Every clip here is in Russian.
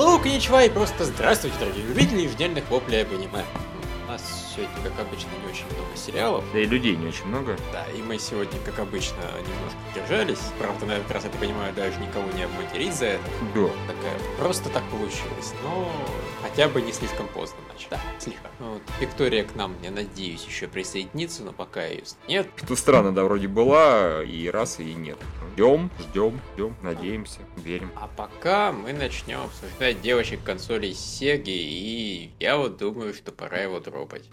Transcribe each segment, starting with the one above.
Лук, ничего, и просто здравствуйте, дорогие любители ежедневных воплей об аниме. У нас сегодня, как обычно, не очень много сериалов. Да и людей не очень много. Да, и мы сегодня, как обычно, немножко держались. Правда, на этот раз, я так понимаю, даже никого не обматерить за это. Да. Такая, просто так получилось. Но хотя бы не слишком поздно начали. Да, слегка. Вот, Виктория к нам, я надеюсь, еще присоединится, но пока ее нет. Что странно, да, вроде была, и раз, и нет. Ждем, ждем, ждем, надеемся, верим. А пока мы начнем обсуждать девочек консолей Sega, и я вот думаю, что пора его дропать.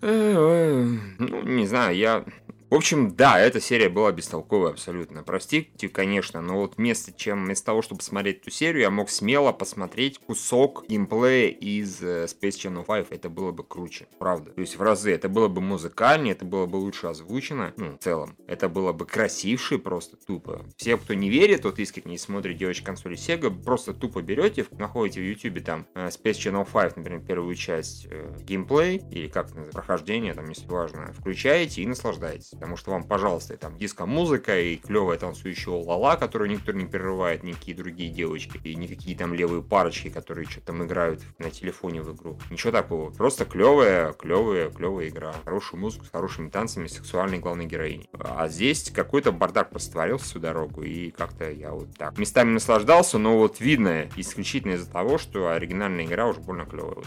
Э, Ну, не знаю, я... В общем, да, эта серия была бестолковая абсолютно. Простите, конечно, но вот вместо, чем, вместо того, чтобы смотреть эту серию, я мог смело посмотреть кусок геймплея из э, Space Channel 5. Это было бы круче, правда. То есть в разы. Это было бы музыкальнее, это было бы лучше озвучено, ну, в целом. Это было бы красивше просто, тупо. Все, кто не верит, вот искренне смотрит девочек консоли Sega, просто тупо берете, находите в YouTube там э, Space Channel 5, например, первую часть э, геймплей, или как это прохождение, там, если важно, включаете и наслаждаетесь. Потому что вам, пожалуйста, и там диско-музыка, и клевая танцующая лала, которую никто не прерывает, никакие другие девочки, и никакие там левые парочки, которые что-то там играют на телефоне в игру. Ничего такого. Просто клевая, клевая, клевая игра. Хорошую музыку с хорошими танцами, сексуальной главной героиней. А здесь какой-то бардак постворился всю дорогу, и как-то я вот так местами наслаждался, но вот видно исключительно из-за того, что оригинальная игра уже больно клевая. Вот.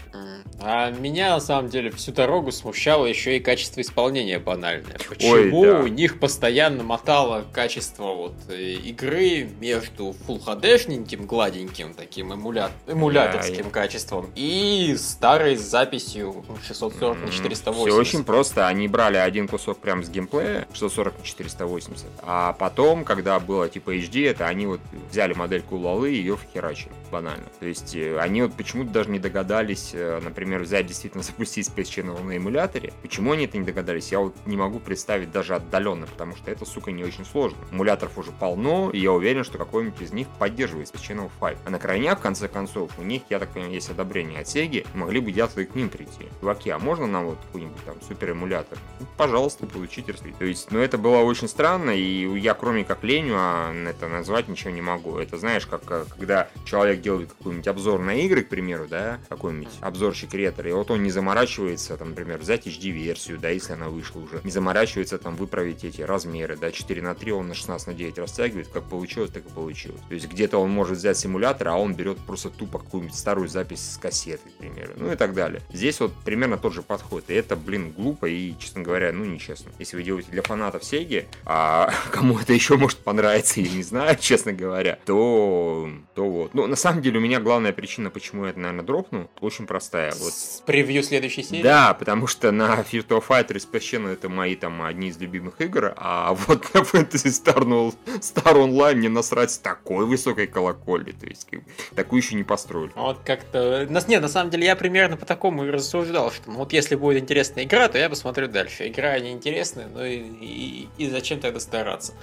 А меня на самом деле всю дорогу смущало еще и качество исполнения банальное. Ой, Почему да. у них постоянно мотало качество вот э, игры между Full HD-шненьким, гладеньким таким эмуля... эмуляторским Да, качеством и старой записью 640 на 480? Все очень просто. Они брали один кусок прям с геймплея, 640 на 480, а потом, когда было типа HD, это они вот взяли модельку Лалы и ее вхерачили. Банально. То есть э, они вот почему-то даже не догадались, э, например, взять действительно запустить Space Channel на эмуляторе. Почему они это не догадались, я вот не могу представить даже отдаленно, потому что это, сука, не очень сложно. Эмуляторов уже полно, и я уверен, что какой-нибудь из них поддерживает Channel 5. А на крайняк, в конце концов, у них, я так понимаю, есть одобрение от Sega, могли бы и к ним прийти. Чуваки, а можно нам вот какой-нибудь там супер эмулятор? Ну, пожалуйста, получите. То есть, ну это было очень странно, и я кроме как ленью а, это назвать ничего не могу. Это знаешь, как э, когда человек делает какой-нибудь обзор на игры, к примеру, да, какой-нибудь обзорщик ретро, и вот он не заморачивается, там, например, взять HD-версию, да, если она вышла уже, не заморачивается там выправить эти размеры, да, 4 на 3 он на 16 на 9 растягивает, как получилось, так и получилось. То есть где-то он может взять симулятор, а он берет просто тупо какую-нибудь старую запись с кассеты, к примеру, ну и так далее. Здесь вот примерно тот же подход, и это, блин, глупо и, честно говоря, ну нечестно. Если вы делаете для фанатов Сеги, а кому это еще может понравиться, я не знаю, честно говоря, то, то вот. Ну, на самом деле, у меня главная причина, почему я это, наверное, дропнул, очень простая. Вот С превью следующей серии? да, потому что на Virtua Fighter и Space Channel это мои там одни из любимых игр, а вот на Fantasy Star, ну, Star Online мне насрать с такой высокой колокольни, то есть как такую еще не построили. Вот как-то... Нас- Нет, на самом деле я примерно по такому и рассуждал, что ну, вот если будет интересная игра, то я посмотрю дальше. Игра неинтересная, ну и, и, и зачем тогда стараться?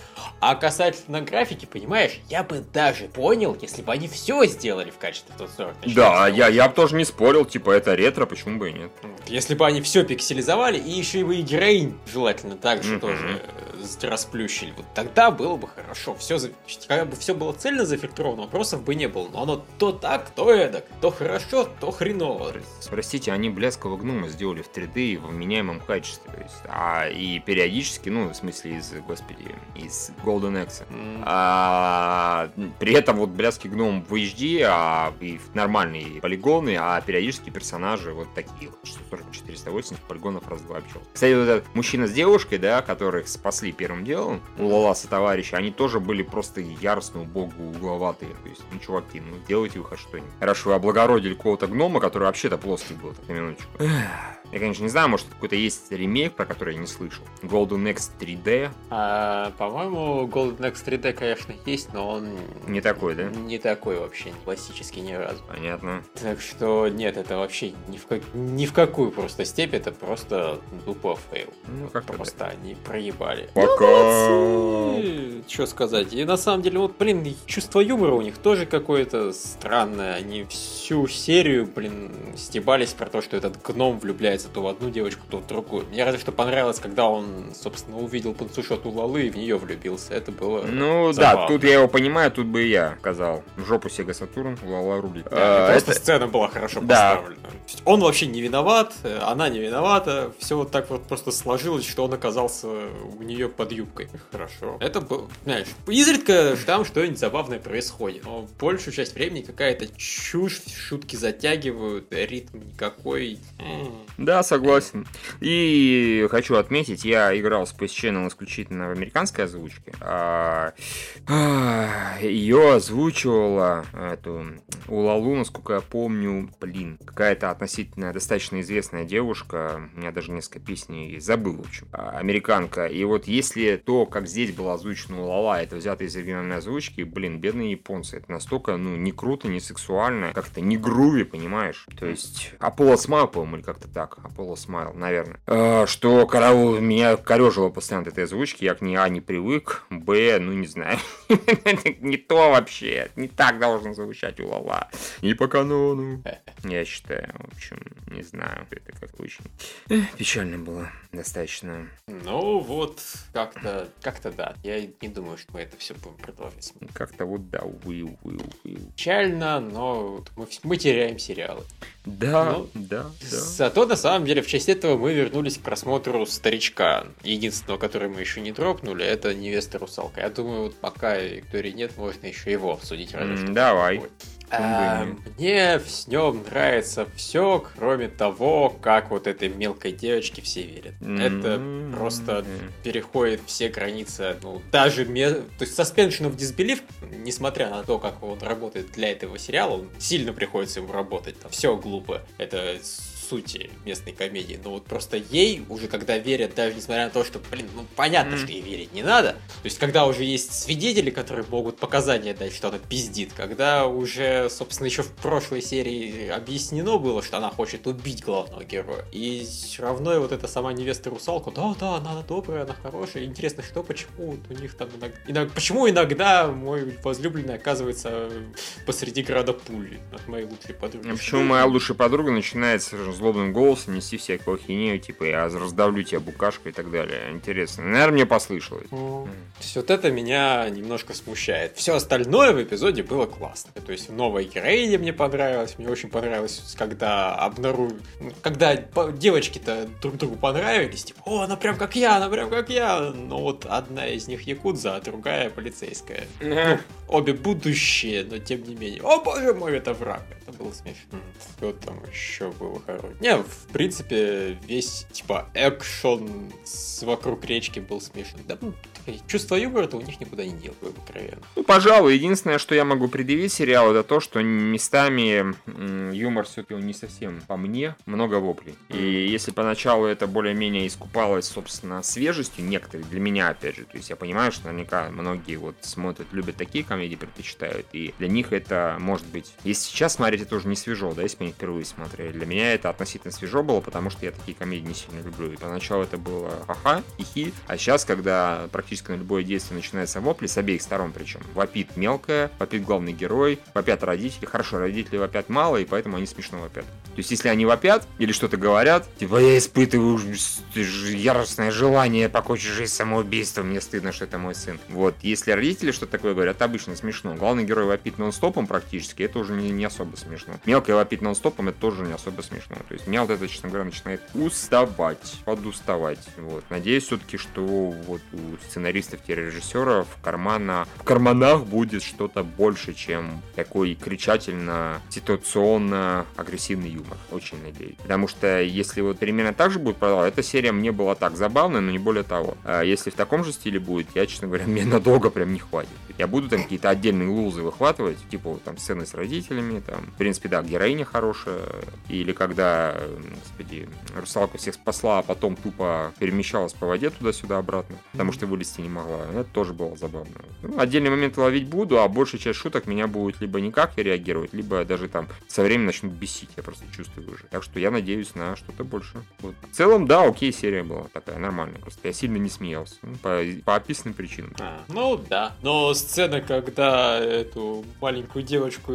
А касательно графики, понимаешь, я бы даже понял, если бы они все сделали в качестве 140 на Да, 480. я, я бы тоже не спорил, типа это ретро, почему бы и нет. Если бы они все пикселизовали, и еще и бы и героинь желательно также Мгм. тоже э, расплющили, вот тогда было бы хорошо. Все, как бы все было цельно зафильтровано, вопросов бы не было. Но оно то так, то эдак, то хорошо, то хреново. Простите, они блескового гнома сделали в 3D в вменяемом качестве, то есть, а и периодически, ну, в смысле из, господи, из Golden Axe. М, А, при этом вот блядский гном в HD, а и в нормальные полигоны, а периодически персонажи вот такие вот, 640-480 полигонов раз-два общался. Кстати, вот этот мужчина с девушкой, да, которых спасли первым делом, у Лаласа товарища, они тоже были просто яростно богу угловатые. То есть, ну, чуваки, ну, делайте вы хоть что-нибудь. Хорошо, облагородили какого-то гнома, который вообще-то плоский был, так на минуточку. Я, конечно, не знаю, может, какой-то есть ремейк, про который я не слышал. Golden Axe 3D. а, по-моему, Golden Axe 3D, конечно, есть, но он Не такой, да? не такой вообще, не классический ни разу. Понятно. Так что нет, это вообще ни в, как- ни в какую просто степь, это просто тупо fail. Ну, как-то Просто они проебали. Пока. Ну, что сказать. И на самом деле, вот, блин, чувство юмора у них тоже какое-то странное. Они всю серию, блин, стебались про то, что этот гном влюбляется то в одну девочку, то в другую. Мне разве что понравилось, когда он, собственно, увидел панцушот Улалы и в нее влюбился. Это было Ну забавно. да, тут я его понимаю, тут бы и я сказал. В жопу Сега Сатурн, Лала рулит. Да, А, просто это- сцена была хорошо Да. поставлена. То есть Он вообще не виноват, э, она не виновата. Все вот так вот просто сложилось, что он оказался у нее под юбкой. Хорошо. Это был, знаешь, изредка там что-нибудь забавное происходит. Но большую часть времени какая-то чушь, шутки затягивают, ритм никакой. М. Да, согласен. И хочу отметить, я играл Space Channel исключительно в американской озвучке. А, а, ее озвучивала эту Улалу, насколько я помню, блин, какая-то относительно достаточно известная девушка, у меня даже несколько песней забыл, в общем, а, американка. И вот если то, как здесь была озвучена Улала, это взято из оригинальной озвучки, блин, бедные японцы, это настолько, ну, не круто, не сексуально, как-то не groovy, понимаешь? То есть, Apollo Smile, по-моему, или как-то так, Apollo Smile, наверное. А, что короче, меня корежило постоянно от этой озвучки, я к ней, а, не привык, б, ну, не знаю, не то вообще, не так должен звучать Улала, не по канону, я считаю, в общем, не знаю, это как-то очень печально было, достаточно. Ну вот, как-то, как-то да. Я не думаю, что мы это все будем продолжать. Как-то вот да, увы, увы, увы. Печально, но мы, мы теряем сериалы. Да, Ну, да, да. Зато, на самом деле, в честь этого мы вернулись к просмотру «Старичка». Единственного, который мы еще не дропнули, это «Невеста русалка». Я думаю, вот пока Виктории нет, можно еще его обсудить. разве что. давай. А, мне в нем нравится все, кроме того, как вот этой мелкой девочке все верят. Это М, просто переходит все границы, ну, даже, ме- то есть Suspension of Disbelief, несмотря на то, как он работает для этого сериала, он сильно приходится ему работать, там все глупо, это сути местной комедии, но вот просто ей уже когда верят, даже несмотря на то, что, блин, ну понятно, Мгм. что ей верить не надо, то есть когда уже есть свидетели, которые могут показания дать, что она пиздит, когда уже, собственно, еще в прошлой серии объяснено было, что она хочет убить главного героя, и все равно и вот эта сама невеста русалка, да, да, она добрая, она хорошая, интересно, что, почему у них там иногда, иногда- почему иногда мой возлюбленный оказывается посреди града пули от моей лучшей подруги. А Почему моя лучшая подруга начинает с злобным голосом нести всякую хинею, типа я раздавлю тебя букашкой и так далее. Интересно. Наверное, мне послышалось. То есть вот это меня немножко смущает. Все остальное в эпизоде было классно. То есть новая героиня мне понравилась. Мне очень понравилось, когда обнаружили... Когда девочки-то друг другу понравились. Типа, о, она прям как я, она прям как я. Но вот одна из них якудза, а другая полицейская. Ну, обе будущие, но тем не менее. О боже мой, это враг. Это было смешно. Что там еще было хорошее? Не, в принципе, весь, типа, экшон с вокруг речки был смешный. Да, чувство юмора-то у них никуда не дело, было откровенно. Ну, пожалуй, единственное, что я могу предъявить сериалу, это то, что местами юмор все-таки не совсем по мне, много воплей. И если поначалу это более-менее искупалось, собственно, свежестью некоторых, для меня, опять же, то есть я понимаю, что наверняка многие вот смотрят, любят такие комедии, предпочитают, и для них это может быть... Если сейчас смотреть, это уже не свежо, да, если бы они впервые смотрели. Для меня это относительно свежо было, потому что я такие комедии не сильно люблю. И поначалу это было ха-ха, хихи, а сейчас, когда практически на любое действие начинается вопли, с обеих сторон причем, вопит мелкая, вопит главный герой, вопят родители. Хорошо, родители вопят мало, и поэтому они смешно вопят. То есть, если они вопят или что-то говорят, типа, я испытываю яростное желание покончить жизнь самоубийством, мне стыдно, что это мой сын. Вот, если родители что-то такое говорят, обычно смешно. Главный герой вопит нон-стопом практически, это уже не, не особо смешно. Мелкая вопит нон-стопом, это тоже не особо смешно. То есть, меня вот это, честно говоря, начинает уставать, подуставать. Вот. Надеюсь все-таки, что вот у сценаристов, режиссеров в кармана, в карманах будет что-то больше, чем такой кричательно, ситуационно агрессивный юмор. Очень надеюсь. Потому что если вот примерно так же будет продолжаться, эта серия мне была так забавная, но не более того. А если в таком же стиле будет, я, честно говоря, мне надолго прям не хватит. Я буду там какие-то отдельные лузы выхватывать, типа вот там сцены с родителями, там, в принципе, да, героиня хорошая, или когда, господи, русалка всех спасла, а потом тупо перемещалась по воде туда-сюда обратно, потому что вылез вынести не могла. Это тоже было забавно. Ну, отдельные моменты ловить буду, а большая часть шуток меня будет либо никак реагировать, либо даже там со временем начнут бесить. Я просто чувствую уже. Так что я надеюсь на что-то больше. Вот. В целом, да, окей, серия была такая нормальная. Просто я сильно не смеялся. Ну, по, по описанным причинам. А, ну да. Но сцена, когда эту маленькую девочку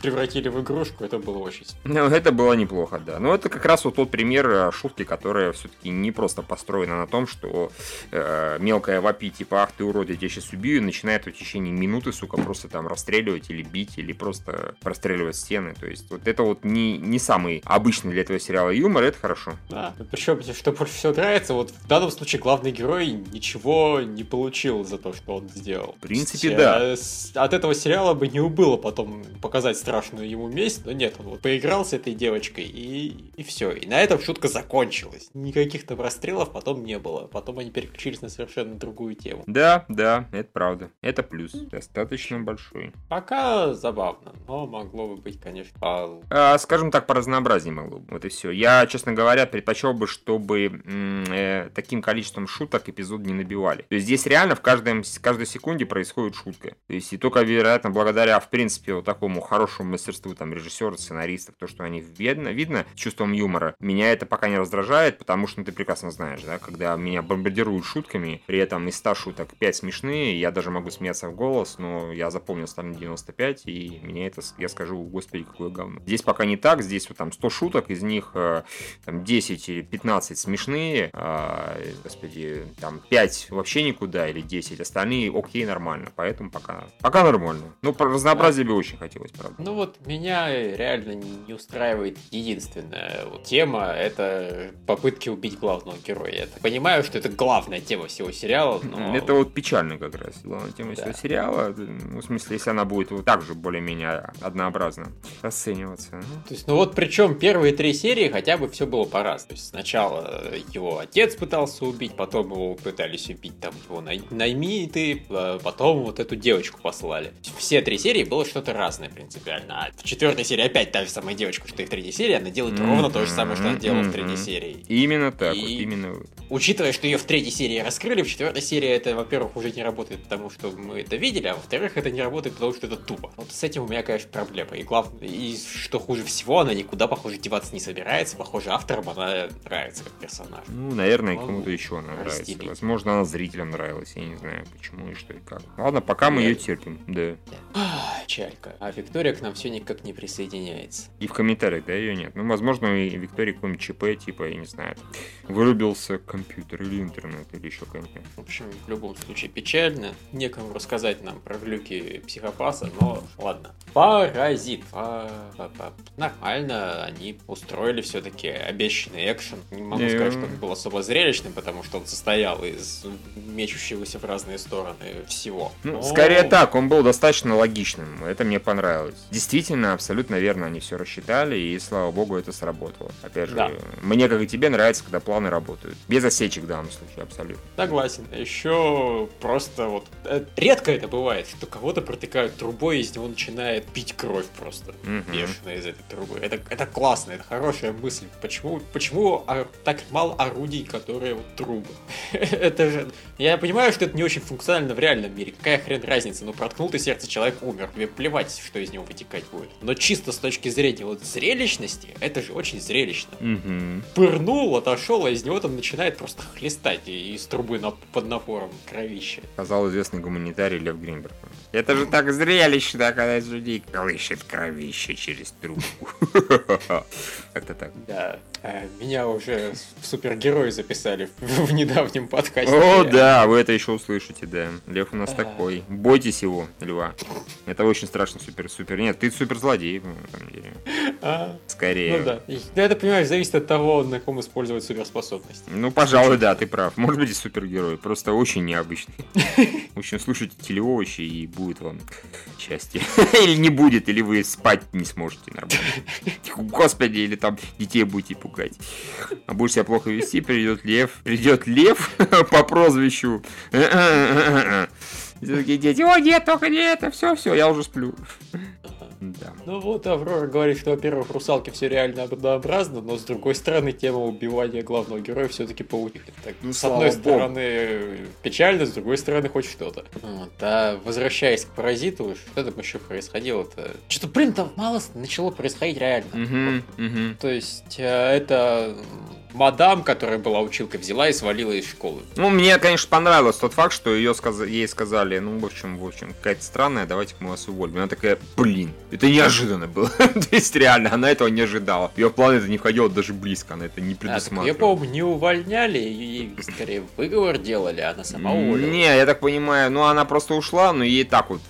превратили в игрушку, это было очень... Ну, это было неплохо, да. Но это как раз вот тот пример э, шутки, которая все-таки не просто построена на том, что э, мелкая вопи, типа, ах ты урод, я тебя сейчас убью, и начинает в течение минуты, сука, просто там расстреливать или бить, или просто простреливать стены. То есть вот это вот не, не самый обычный для этого сериала юмор, это хорошо. Да, причем, что больше всего нравится, вот в данном случае главный герой ничего не получил за то, что он сделал. В принципе, да. От этого сериала бы не убыло потом показать страшную ему месть, но нет, он вот поиграл с этой девочкой и, и все. И на этом шутка закончилась. Никаких там расстрелов потом не было. Потом они переключились на совершенно другую тему. Да, да, это правда. Это плюс. Достаточно большой. Пока забавно, но могло бы быть, конечно, по... а, Скажем так, по разнообразнее могло бы. Вот и все. Я, честно говоря, предпочел бы, чтобы э, таким количеством шуток эпизод не набивали. То есть здесь реально в каждом, каждой секунде происходит шутка. То есть и только, вероятно, благодаря, в принципе, вот такому хорошему мастерству там режиссеров, сценаристов, то, что они видно, видно чувством юмора, меня это пока не раздражает, потому что ну, ты прекрасно знаешь, да, когда меня бомбардируют шутками, при этом из 100 шуток 5 смешные, я даже могу смеяться в голос, но я запомнил остальные 95, и меня это, я скажу, господи, какое говно. Здесь пока не так, здесь вот там 100 шуток, из них э, там 10 или 15 смешные, а, господи, там 5 вообще никуда, или 10, остальные окей, нормально, поэтому пока, пока нормально. Ну, разнообразие бы очень хотелось, правда. Ну вот меня реально не устраивает единственная вот тема, это попытки убить главного героя. Я понимаю, что это главная тема всего сериала, но... Это вот печально как раз, главная тема да. всего сериала. Ну, в смысле, если она будет вот так же более-менее однообразно расцениваться. Ну. То есть, ну вот причем первые три серии хотя бы все было по-разному. То есть сначала его отец пытался убить, потом его пытались убить там его най- наймиты, а потом вот эту девочку послали. Все три серии было что-то разное принципиально. А в четвертой серии опять та же самая девочка, что и в третьей серии, она делает mm-hmm. ровно то же самое, что она делала в третьей серии. Именно так, и... вот именно. Учитывая, что ее в третьей серии раскрыли, в четвертой серии это, во-первых, уже не работает, потому что мы это видели, а во-вторых, это не работает, потому что это тупо. Вот с этим у меня, конечно, проблема. И главное, и что хуже всего, она никуда, похоже, деваться не собирается. Похоже, авторам она нравится как персонаж. Ну, наверное, ну, кому-то еще она нравится. Возможно, она зрителям нравилась, я не знаю, почему и что и как. Ладно, пока мы ее терпим, да. Чалька. А Виктория к нам все никак не присоединяется. И в комментариях, да, ее нет. Ну, возможно, и Виктория какой-нибудь ЧП, типа, я не знаю, вырубился компьютер или интернет, или еще какой-нибудь. В общем, в любом случае печально. Некому рассказать нам про глюки психопаса, но ладно. Паразит. А, нормально, они устроили все-таки обещанный экшен. Не могу yeah. сказать, что он был особо зрелищным, потому что он состоял из мечущегося в разные стороны всего. Ну, Скорее так, он был достаточно логичным. Это мне понравилось. Действительно, абсолютно верно они все рассчитали, и слава богу, это сработало. Опять же, да. мне, как и тебе, нравится, когда планы работают. Без осечек в данном случае, абсолютно. Согласен. Еще просто вот... Э, редко это бывает, что кого-то протыкают трубой, и из него начинает пить кровь просто. Угу. Бешено из этой трубы. Это, это классно, это хорошая мысль. Почему, почему так мало орудий, которые вот трубы? это же... Я понимаю, что это не очень функционально в реальном мире. Какая хрен разница? Ну, проткнул ты сердце, человек умер. Тебе плевать, что из него вытекать будет. Но чисто с точки зрения вот зрелищности, это же очень зрелищно. Угу. Пырнул, отошел, а из него там начинает просто хлестать из трубы на, под напором кровища. Сказал известный гуманитарий Лев Гринберг. Это же так зрелищно, когда из людей колышет кровище через трубку. Как-то так. Да. А, меня уже в супергерои записали в недавнем подкасте. О, да, вы это еще услышите, да. Лев у нас такой. Бойтесь его, льва. Это очень страшно супер-супер. Нет, ты супер-злодей, на самом деле. А, Скорее. Ну да. Это, понимаешь, зависит от того, на ком использовать суперспособности. Ну, пожалуй, да, ты прав. Может быть и супергерой. Просто очень необычный. В общем, слушайте телеовощи и будет вам счастье. Или не будет, или вы спать не сможете нормально. Господи, или там детей будете пугать. А будешь себя плохо вести, придет лев. Придет лев по прозвищу. Такие дети, о нет, только не это, все, все, я уже сплю. Да. Ну вот Аврора говорит, что, во-первых, русалки все реально однообразно, но с другой стороны, тема убивания главного героя все-таки получит. Так, ну, с одной Богу. стороны печально, с другой стороны хоть что-то. Вот. А возвращаясь к паразиту, что там еще происходило-то? Что-то, блин, там мало начало происходить реально. Угу, угу. То есть э, это мадам, которая была училкой, взяла и свалила из школы. Ну, мне, конечно, понравилось тот факт, что ее сказ... ей сказали, ну, в общем, в общем, какая-то странная, давайте мы вас уволим. Она такая, блин, это неожиданно было. То есть, реально, она этого не ожидала. Ее планы это не входило даже близко, она это не предусматривала. Ее, по-моему, не увольняли, ей скорее выговор делали, а она сама уволилась. Не, я так понимаю, ну, она просто ушла, но ей так вот,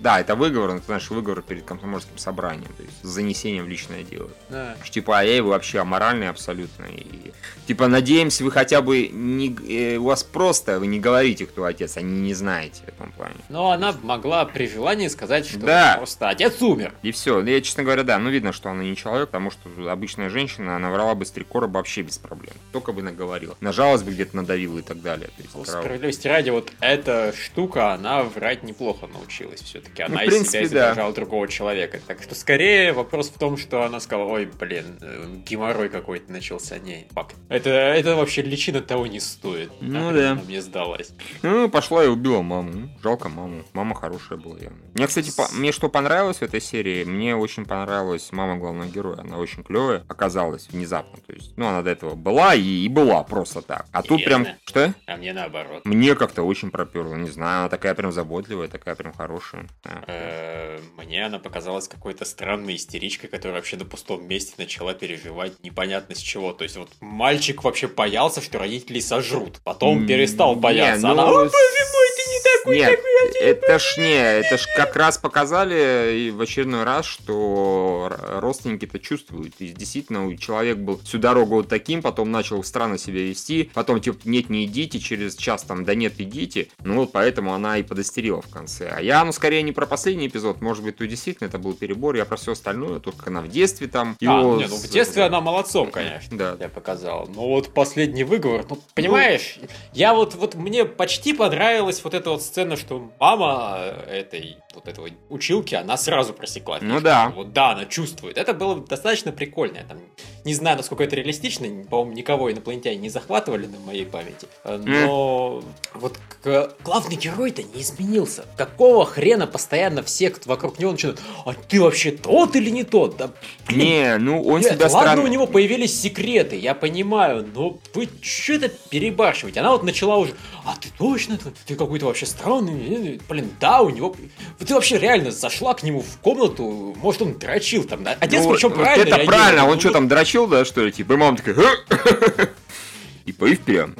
да, это выговор, это, знаешь, выговор перед комсомольским собранием, то есть с занесением в личное дело. Да. Типа, а я вообще аморальный абсолютно, и типа надеемся вы хотя бы не э, у вас просто вы не говорите кто отец, они не знаете в этом плане. Но она могла при желании сказать, что да. просто отец умер. И все. Я честно говоря, да, ну видно, что она не человек, потому что обычная женщина, она врала бы с три короба вообще без проблем. Только бы наговорила. Нажалась бы где-то надавила и так далее. То есть, Справедливости ради, вот эта штука, она врать неплохо научилась все-таки. Она ну, из принципе, себя изображала да. другого человека. Так что скорее вопрос в том, что она сказала, ой, блин, э, геморрой какой-то начался. Не, факт это, это вообще личина того не стоит. Ну да. Она мне сдалась. Ну, пошла и убила маму. Ну, жалко маму. Мама хорошая была явно. Мне, кстати, по... мне что понравилось в этой серии, мне очень понравилась мама главного героя. Она очень клевая оказалась внезапно. То есть, ну, она до этого была и, и была просто так. А тут прям... Что? А мне наоборот. Мне как-то очень проперло. Не знаю, она такая прям заботливая, такая прям хорошая. Э, мне она показалась какой-то странной истеричкой, которая вообще на пустом месте начала переживать непонятно с чего. То есть вот мальчик вообще боялся, что родители сожрут. Потом перестал бояться. Не, ну... Она, такой, Нет, такой, это ж не, это ж как раз показали в очередной раз, что родственники это чувствуют. И действительно, человек был всю дорогу вот таким, потом начал странно себя вести, потом типа, нет, не идите, через час там, да нет, идите. Ну вот поэтому она и подостерила в конце. А я, ну, скорее не про последний эпизод, может быть, то действительно это был перебор, я про все остальное, только она в детстве там. А, его... нет, ну в детстве она молодцом, конечно. Да. Я показал. Но вот последний выговор, ну, понимаешь, ну... я вот, вот мне почти понравилась вот эта вот сцена, что мама этой вот этого училки, она сразу просекла. Ну да. Вот да, она чувствует. Это было достаточно прикольно. Я там не знаю, насколько это реалистично, по-моему, никого инопланетяне не захватывали на моей памяти. Но mm. вот главный герой-то не изменился. Какого хрена постоянно все вокруг него начинают, а ты вообще тот или не тот? Да, блин, не, ну он нет, себя Ладно, странно... у него появились секреты, я понимаю, но вы что это перебарщиваете? Она вот начала уже, а ты точно, ты какой-то вообще странный, блин, да, у него... Ты вообще реально зашла к нему в комнату, может он дрочил там, да? Отец ну, причем правильно Это правильно, он что там дрочил, да, что ли? Типа, мама такая... И поив прям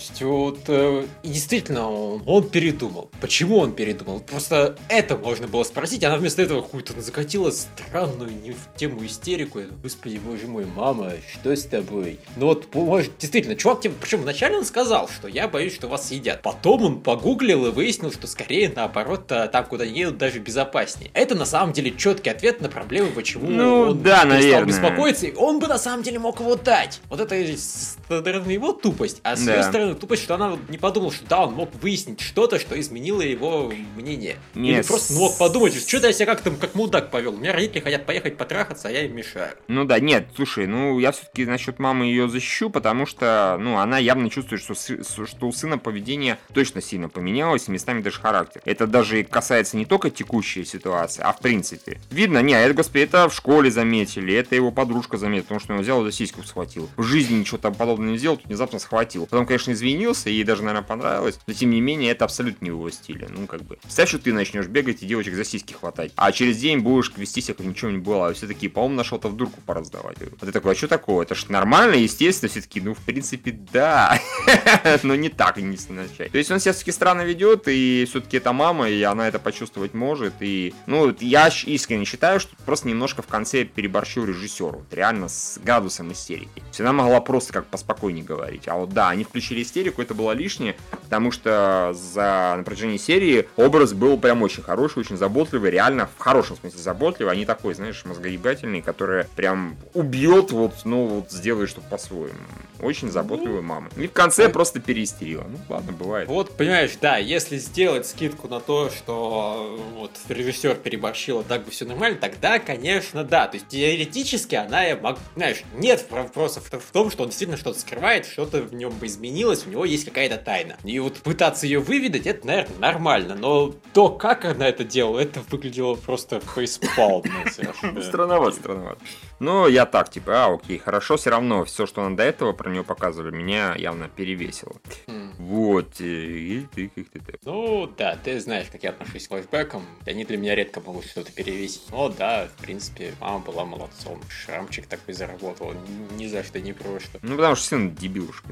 есть вот э, и действительно он, он передумал. Почему он передумал? Просто это можно было спросить, она вместо этого какую-то закатила странную не в тему истерику. Господи, боже мой, мама, что с тобой? Ну вот, может, действительно, чувак, типа, причем вначале он сказал, что я боюсь, что вас съедят. Потом он погуглил и выяснил, что скорее наоборот, там, куда они едут, даже безопаснее. Это на самом деле четкий ответ на проблему, почему ну, он да, перестал наверное. беспокоиться. И он бы на самом деле мог его дать. Вот это с стороны его тупость, а с да. ее стороны тупость, что она не подумала, что да, он мог выяснить что-то, что изменило его мнение. Нет. Или просто мог подумать, что-то я себя как то как мудак повел. У меня родители хотят поехать потрахаться, а я им мешаю. Ну да, нет, слушай, ну я все-таки насчет мамы ее защищу, потому что, ну, она явно чувствует, что, что у сына поведение точно сильно поменялось, местами даже характер. Это даже касается не только текущей ситуации, а в принципе. Видно, не, это, господи, это в школе заметили, это его подружка заметила, потому что он взял и за сиську схватил. В жизни ничего там подобного не сделал, тут внезапно схватил. Потом, конечно, извинился, ей даже, наверное, понравилось, но тем не менее это абсолютно не его стиле. Ну, как бы, представь, что ты начнешь бегать и девочек за сиськи хватать, а через день будешь вести себя, как ничего не было, а все такие, по-моему, нашел-то в дурку пораздавать. А ты такой, а что такое? Это ж нормально, естественно, все таки ну, в принципе, да, но не так, не начать. То есть он себя все-таки странно ведет, и все-таки это мама, и она это почувствовать может, и, ну, я искренне считаю, что просто немножко в конце переборщил режиссеру, реально с градусом истерики. Она могла просто как поспокойнее говорить, а вот да, они включили истерику, это было лишнее, потому что за на протяжении серии образ был прям очень хороший, очень заботливый, реально в хорошем смысле заботливый, а не такой, знаешь, мозгоебательный, который прям убьет, вот, ну, вот сделает что-то по-своему. Очень заботливая мама. И в конце просто переистерила. Ну, ладно, бывает. Вот, понимаешь, да, если сделать скидку на то, что э, вот режиссер переборщил, так бы все нормально, тогда, конечно, да. То есть теоретически она, знаешь, нет вопросов в том, что он действительно что-то скрывает, что-то в нем бы изменилось, у него есть какая-то тайна. И вот пытаться ее выведать, это, наверное, нормально. Но то, как она это делала, это выглядело просто фейспалмно. Странновато, странновато. Ну, я так, типа, а, окей, хорошо, все равно все, что нам до этого про нее показывали, меня явно перевесило. Mm. Вот, и ты как ты Ну, да, ты знаешь, как я отношусь к лайфбекам. Они для меня редко могут что-то перевесить. Но да, в принципе, мама была молодцом. Шрамчик такой заработал. Ни за что, ни про что. Ну, потому что сын дебилушка.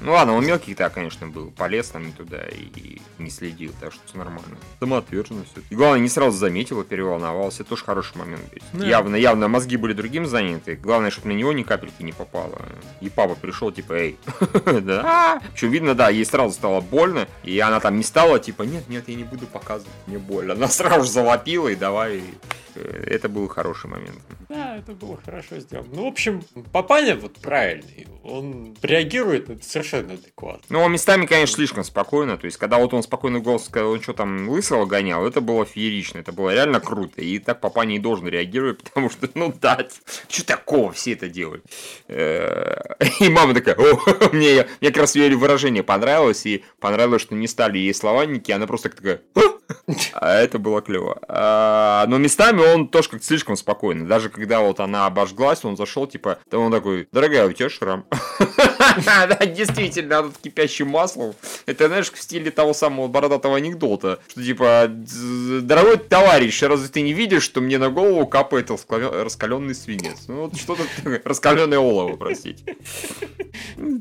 Ну, ладно, он мелкий так, конечно, был. Полез там не туда и не следил, так что все нормально. Самоотверженность. И главное, не сразу заметил, переволновался. Это тоже хороший момент. Да. Явно, явно мозги были другим заняты. Главное, чтобы на него ни капельки не попало. И папа пришел, типа, эй, да. Причем видно, да, ей сразу стало больно, и она там не стала, типа, нет, нет, я не буду показывать, мне больно. Она сразу же завопила, и давай это был хороший момент. Да, это было хорошо сделано. Ну, в общем, Папаня вот правильный. Он реагирует это совершенно адекватно. Ну, он местами, конечно, слишком спокойно. То есть, когда вот он спокойный голос сказал, он что там лысого гонял, это было феерично. Это было реально круто. И так Папаня и должен реагировать, потому что, ну да, что такого все это делают. Э, и мама такая, о, мне, мне как раз ее выражение понравилось. И понравилось, что не стали ей слованники. Она просто такая, а это было клево. А, но местами он тоже как слишком спокойный. Даже когда вот она обожглась, он зашел, типа, то он такой, дорогая, у тебя шрам. Действительно, тут кипящим маслом. Это, знаешь, в стиле того самого бородатого анекдота. Что, типа, дорогой товарищ, разве ты не видишь, что мне на голову капает раскаленный свинец? Ну, вот что-то раскаленное олово, простите.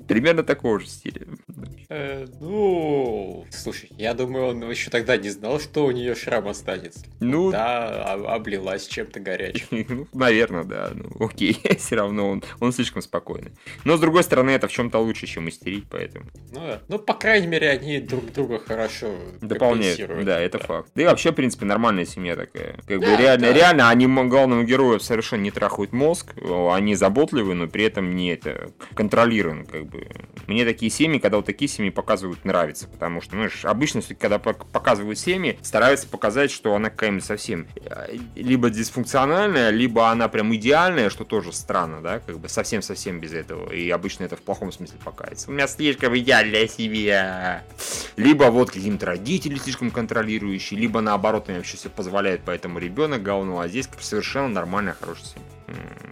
Примерно такого же стиля. Э, ну, слушай, я думаю, он еще тогда не знал, что у нее шрам останется. Ну, да, облилась чем-то горячим. Ну, наверное, да. Ну, окей, все равно он, он слишком спокойный. Но, с другой стороны, это чем-то лучше, чем истерить, поэтому. Ну, да. Ну, по крайней мере, они друг друга хорошо дополняют. Да, это да. факт. Да и вообще, в принципе, нормальная семья такая. Как да, бы реально, да. реально, они главному герою совершенно не трахают мозг, они заботливы, но при этом не это контролируют, как бы. Мне такие семьи, когда вот такие семьи показывают, нравятся, потому что, ну, обычно, когда показывают семьи, стараются показать, что она какая-нибудь совсем э, либо дисфункциональная, либо она прям идеальная, что тоже странно, да, как бы совсем-совсем без этого. И обычно это в плохом смысле показывается. У меня слишком идеальная семья. Либо вот какие-то родители слишком контролирующие, либо наоборот, они вообще все позволяют, поэтому ребенок говно, а здесь совершенно нормальная, хорошая семья.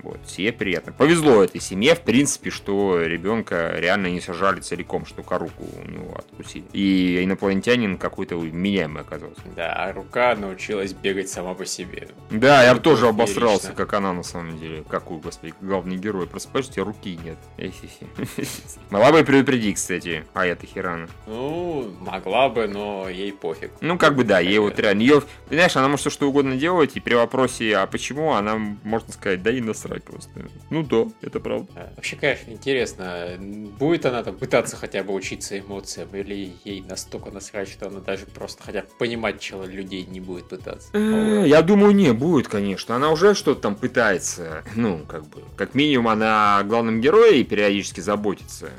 Вот, себе приятно. Повезло этой семье, в принципе, что ребенка реально не сажали целиком, что руку у него откусили. И инопланетянин какой-то меняемый оказался. Да, а рука научилась бегать сама по себе. Да, я тоже обосрался, как она на самом деле. Какой, господи, главный герой. Понимаешь, у тебя руки нет. Могла бы предупредить, кстати, а это Хирана. Ну, могла бы, но ей пофиг. Ну, как бы да, ей вот реально. Ее, знаешь, она может все что угодно делать, и при вопросе, а почему, она, можно сказать, да и насрать просто. Ну да, это правда. А, вообще, конечно, интересно, будет она там пытаться хотя бы учиться эмоциям, или ей настолько насрать, что она даже просто хотя бы понимать чего людей не будет пытаться? Э, я думаю, не, будет, конечно. Она уже что-то там пытается, ну, как бы, как минимум она о главном герое периодически заботится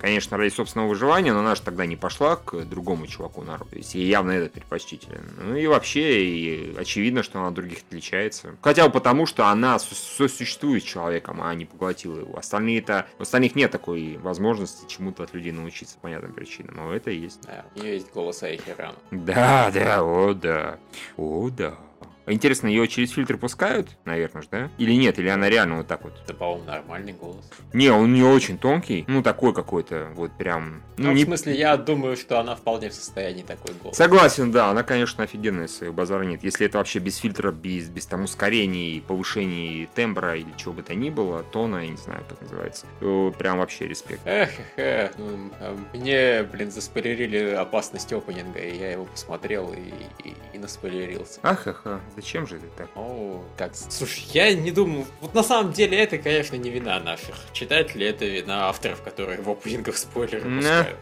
конечно, ради собственного выживания, но она же тогда не пошла к другому чуваку на. То есть ей явно это предпочтителен. Ну и вообще, и очевидно, что она от других отличается. Хотя бы потому, что она сосуществует с человеком, а не поглотила его. Остальные-то, у остальных нет такой возможности чему-то от людей научиться по понятным причинам. А это есть. Да, у нее есть голос Айхерана. Да, да, о да. О да. Интересно, ее через фильтр пускают, наверное же, да? Или нет, или она реально вот так вот? Это, по-моему, нормальный голос. Не, он не очень тонкий, ну такой какой-то, вот прям... Ну, ну не... в смысле, я думаю, что она вполне в состоянии такой голос. Согласен, да, она, конечно, офигенная, своего базара нет. Если это вообще без фильтра, без, без там ускорений, повышений тембра или чего бы то ни было, тона, я не знаю, как называется, прям вообще респект. Эх, эх, ну, а мне, блин, заспойлерили опасность опенинга, и я его посмотрел и, и, и наспойлерился. Ах, ах, ах. Зачем же это так? О, так, слушай, я не думаю... Вот на самом деле это, конечно, не вина наших читателей, это вина авторов, которые в опенингах спойлеры пускают.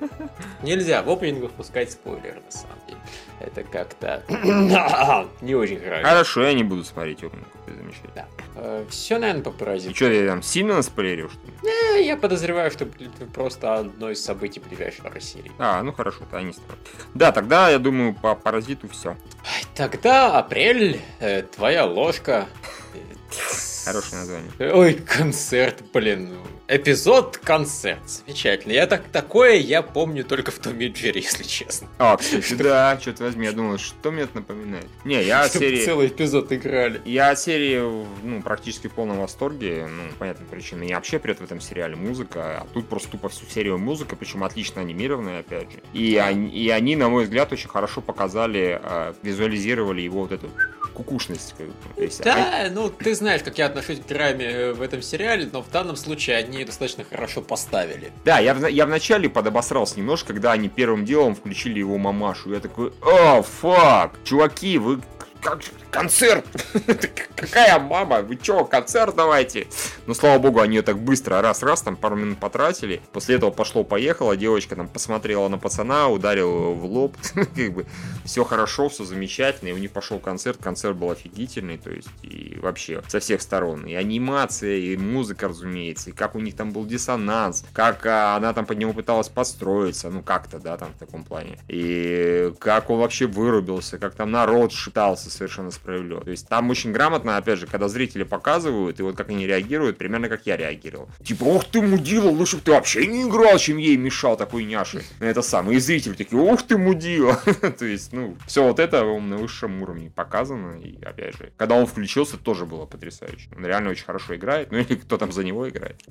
Нельзя в опенингах пускать спойлеры, на самом деле. Это как-то не очень хорошо. Хорошо, я не буду смотреть опенинг. Замечательно. Да. Э, Все, наверное, по И паразиту. что, я там сильно наспойлерил, что ли? Э, Я подозреваю, что это просто одно из событий ближайшего серии. А, ну хорошо, то они. Да, тогда, я думаю, по паразиту все. Тогда апрель, э, твоя ложка. Хорошее название. Ой, концерт, блин. Эпизод концерт. Замечательно. Я так такое я помню только в Томе Джерри, если честно. А, кстати, да, что-то возьми, я думал, что мне это напоминает. Не, я о Чтоб серии... целый эпизод играли. Я от серии, ну, практически в полном восторге. Ну, понятно, причина. Я вообще привет в этом сериале музыка, а тут просто тупо всю серию музыка, причем отлично анимированная, опять же. И, они, и они, на мой взгляд, очень хорошо показали, э, визуализировали его вот эту кукушность. как бы. То есть Да, ну ты знаешь, как я отношусь к драме э, в этом сериале, но в данном случае они достаточно хорошо поставили. Да, я, в- я вначале подобосрался немножко, когда они первым делом включили его мамашу. Я такой, о, фак, чуваки, вы концерт! Какая мама? Вы чё, концерт давайте? Ну, слава богу, они ее так быстро, раз-раз, там пару минут потратили. После этого пошло-поехало, девочка там посмотрела на пацана, ударила его в лоб. Как бы все хорошо, все замечательно, и у них пошел концерт, концерт был офигительный, то есть и вообще со всех сторон. И анимация, и музыка, разумеется, и как у них там был диссонанс, как а, она там под него пыталась подстроиться, ну как-то, да, там в таком плане. И как он вообще вырубился, как там народ шитался совершенно справедливо. То есть там очень грамотно, опять же, когда зрители показывают, и вот как они реагируют, примерно как я реагировал. Типа, ох ты, мудила, лучше бы ты вообще не играл, чем ей мешал такой няши. Это самое. И зрители такие, ух ты, мудила. То есть, ну, все вот это на высшем уровне показано. И, опять же, когда он включился, тоже было потрясающе. Он реально очень хорошо играет. Ну, или кто там за него играет.